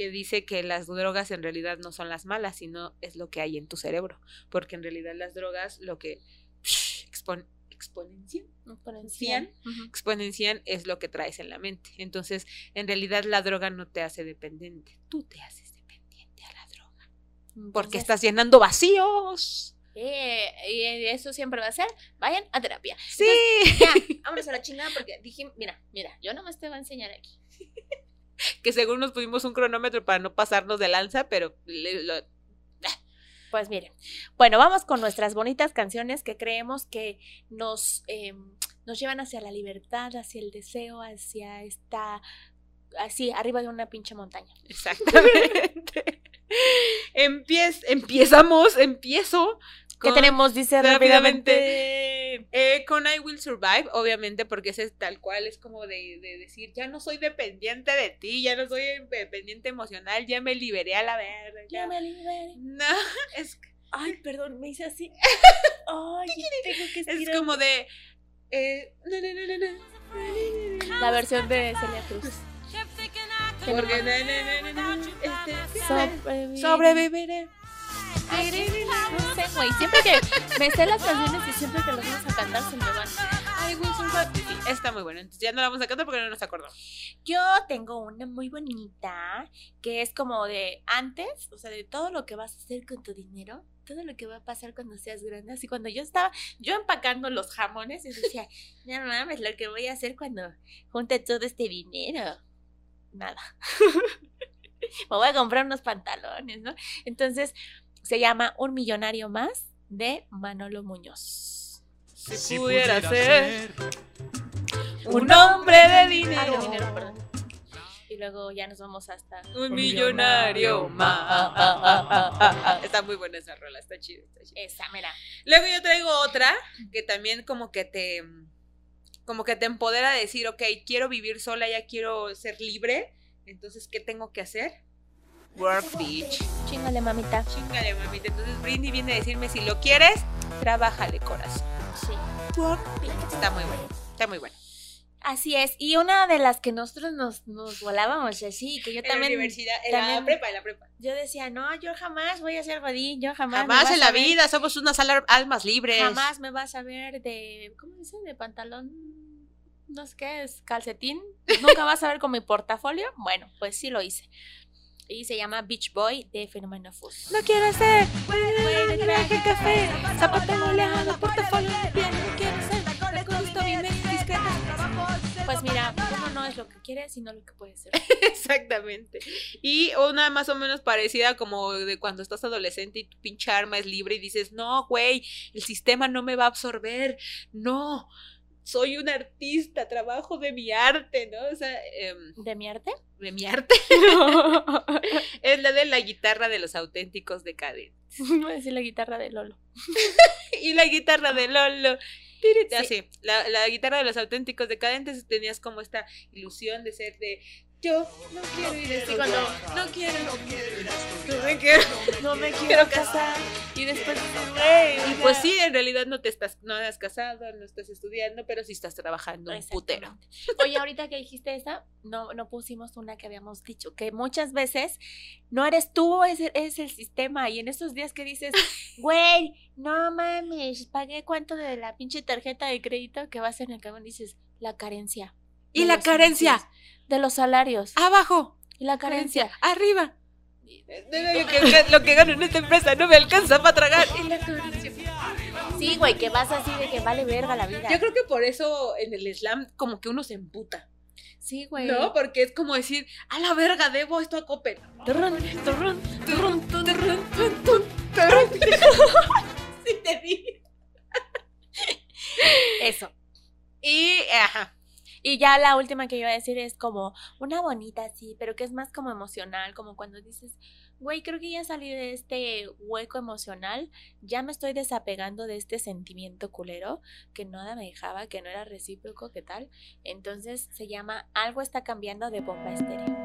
que dice que las drogas en realidad no son las malas, sino es lo que hay en tu cerebro. Porque en realidad las drogas lo que expon- exponencian Exponencial. Ujú. exponencian es lo que traes en la mente. Entonces, en realidad la droga no te hace dependiente, tú te haces dependiente a la droga. Porque Entonces, estás llenando vacíos. eh, y eso siempre va a ser, vayan a terapia. Sí. Ya, vámonos a la chingada porque dije, mira, mira, yo nomás te voy a enseñar aquí. que según nos pusimos un cronómetro para no pasarnos de lanza, pero lo- Pues miren, bueno, vamos con nuestras bonitas canciones que creemos que nos, eh, nos llevan hacia la libertad, hacia el deseo, hacia esta, así, arriba de una pinche montaña. exactamente. Empiez, empiezamos, empiezo. ¿Qué tenemos? Dice rápidamente. Eh, con I Will Survive, obviamente, porque ese es tal cual, es como de, de decir, ya no soy dependiente de ti, ya no soy dependiente emocional, ya me liberé a la verga. Ya ya. me liberé. No, es, Ay, perdón, me hice así. Ay, tengo que es como de... eh, na, na, na, na, na. La versión de Celia Cruz. Porque este, Sobreviviré. No sé, güey. Siempre que me sé las canciones y siempre que las vamos a cantar se me van. Will Survive. Sí, está muy bueno. Entonces ya no la vamos a cantar porque no nos acordamos. Yo tengo una muy bonita que es como de antes, o sea, de todo lo que vas a hacer con tu dinero, todo lo que va a pasar cuando seas grande. Así cuando yo estaba, yo empacando los jamones y decía, no mames, lo que voy a hacer cuando junte todo este dinero. Nada. Me voy a comprar unos pantalones, ¿no? Entonces, se llama Un Millonario Más de Manolo Muñoz. Si pudiera ser un hombre de Ah, de dinero. dinero, perdón. Y luego ya nos vamos hasta Un millonario más. Está muy buena esa rola, está chido, está chido. Esa, mira. Luego yo traigo otra que también como que te como que te empodera a decir, ok, quiero vivir sola, ya quiero ser libre, entonces ¿qué tengo que hacer? Work, bitch. Chingale, mamita. Chingale, mamita. Entonces Britney viene a decirme, si lo quieres, trabájale, corazón. Sí. Work, bitch. Está muy bueno, está muy bueno. Así es. Y una de las que nosotros nos, nos volábamos así, que yo En la también. universidad, en la también- prepa, en la prepa. Yo decía, no, yo jamás voy a ser godín, yo jamás. Jamás en la ver- vida somos unas al- almas libres. Jamás me vas a ver de. ¿Cómo dice? De pantalón. No sé qué es, calcetín. Nunca vas a ver con mi portafolio. Bueno, pues sí lo hice. Y se llama Beach Boy de Fenómeno Fus. No quiero ser de traje café, zapato boleado, portafolio de piel, no quiero ser, gusta bien discreta. Pues mira, uno no es lo que quiere, sino lo que puede ser. Exactamente. Y una más o menos parecida como de cuando estás adolescente y tu pinche arma es libre y dices, no, güey, el sistema no me va a absorber. No. Soy un artista, trabajo de mi arte, ¿no? O sea, em, ¿De mi arte? de mi arte. es la de la guitarra de los auténticos decadentes. Voy a decir la guitarra de Lolo. y la guitarra de Lolo. Tiri- Sí. Así, la, la guitarra de los auténticos decadentes tenías como esta ilusión de ser de yo no quiero ir a este Sí, cuando- lugar, no quiero, no me quiero. No me quiero Quiero casar. Y después, güey. Y pues sí, en realidad no te estás, no has casado, no estás estudiando, pero sí estás trabajando un putero. Oye, ahorita que dijiste esa, no, no pusimos una que habíamos dicho, que muchas veces no eres tú, es, es el sistema. Y en esos días que dices, güey, no mames, pagué cuánto de la pinche tarjeta de crédito que vas en el camión, dices, la carencia. Y la carencia, servicios, De los salarios. abajo, y la carencia. arriba. Lo que, lo que gano en esta empresa no me alcanza para tragar. Y la carencia. Sí, güey, que vas así de que vale verga la vida. Yo creo que por eso en el slam como que uno se emputa, Sí, güey. ¿no? Porque es como decir, a la verga, debo esto a turrún. Sí te di. Eso. Y, ajá, Y ya la última que iba a decir es como una bonita, sí, pero que es más como emocional, como cuando dices, güey, creo que ya salí de este hueco emocional, ya me estoy desapegando de este sentimiento culero que nada me dejaba, que no era recíproco, ¿qué tal? Entonces se llama Algo está cambiando de bomba estéreo.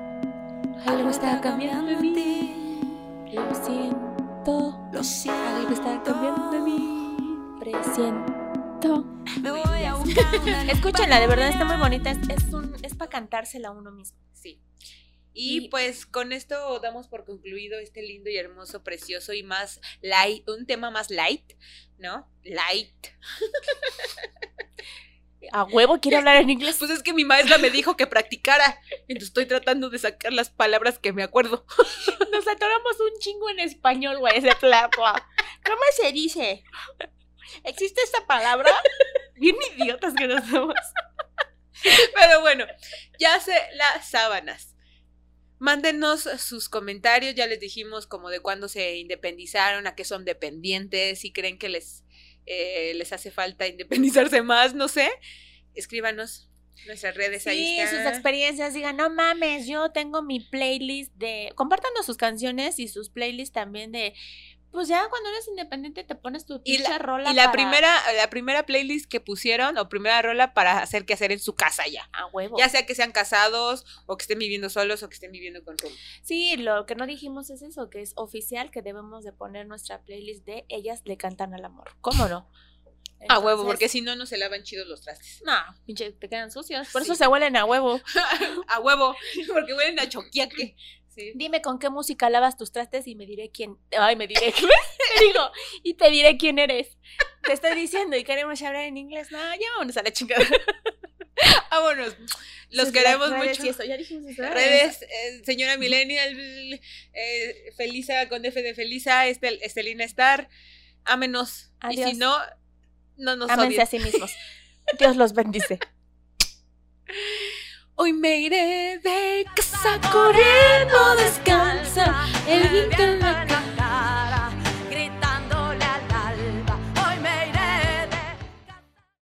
Algo está cambiando en mí, lo siento, Lo siento. algo está cambiando en mí, presiento. Me voy a buscar una Escúchenla, de verdad está muy bonita. Es, es, un, es para cantársela a uno mismo. sí. Y Y- pues con esto damos por concluido este lindo y hermoso, precioso y más light, un tema más light, ¿no? Light. A huevo quiere hablar en inglés. Pues es que mi maestra me dijo que practicara, entonces estoy tratando de sacar las palabras que me acuerdo. Nos atoramos un chingo en español, güey, ese plato. ¿Cómo se dice? ¿Existe esta palabra? Bien idiotas que nos somos. Pero bueno, ya sé las sábanas. Mándenos sus comentarios, ya les dijimos como de cuándo se independizaron, a qué son dependientes, si creen que les, eh, les hace falta independizarse más, no sé. Escríbanos nuestras redes ahí. Sí, sus experiencias. Digan, no mames, yo tengo mi playlist de. Compártanos sus canciones y sus playlists también de. Pues ya cuando eres independiente te pones tu Y pinche la, rola. y la para- primera, la primera playlist que pusieron, o primera rola para hacer que hacer en su casa ya. A huevo. Ya sea que sean casados, o que estén viviendo solos, o que estén viviendo con rumbo. Sí, lo que no dijimos es eso, que es oficial que debemos de poner nuestra playlist de Ellas le cantan al amor. ¿Cómo no? A huevo, porque si no, no se lavan chidos los trastes. No, pinche, te quedan sucios. Por eso se huelen a huevo. A huevo, porque huelen a choquiaque. Sí. Dime con qué música lavas tus trastes y me diré quién. Ay, me diré. Te digo, y te diré quién eres. Te estoy diciendo y queremos hablar en inglés. No, ya vámonos a la chingada. Vámonos. Los Sus queremos redes mucho. y eso, ya dijimos eso. Redes, eh, señora Millennial, eh, Felisa con F de Felisa, Estel, Estelina Star, ámenos. Y si no, no nos Ámense a sí mismos. Dios los bendice. Hoy me iré de casa Corriendo descansa el viento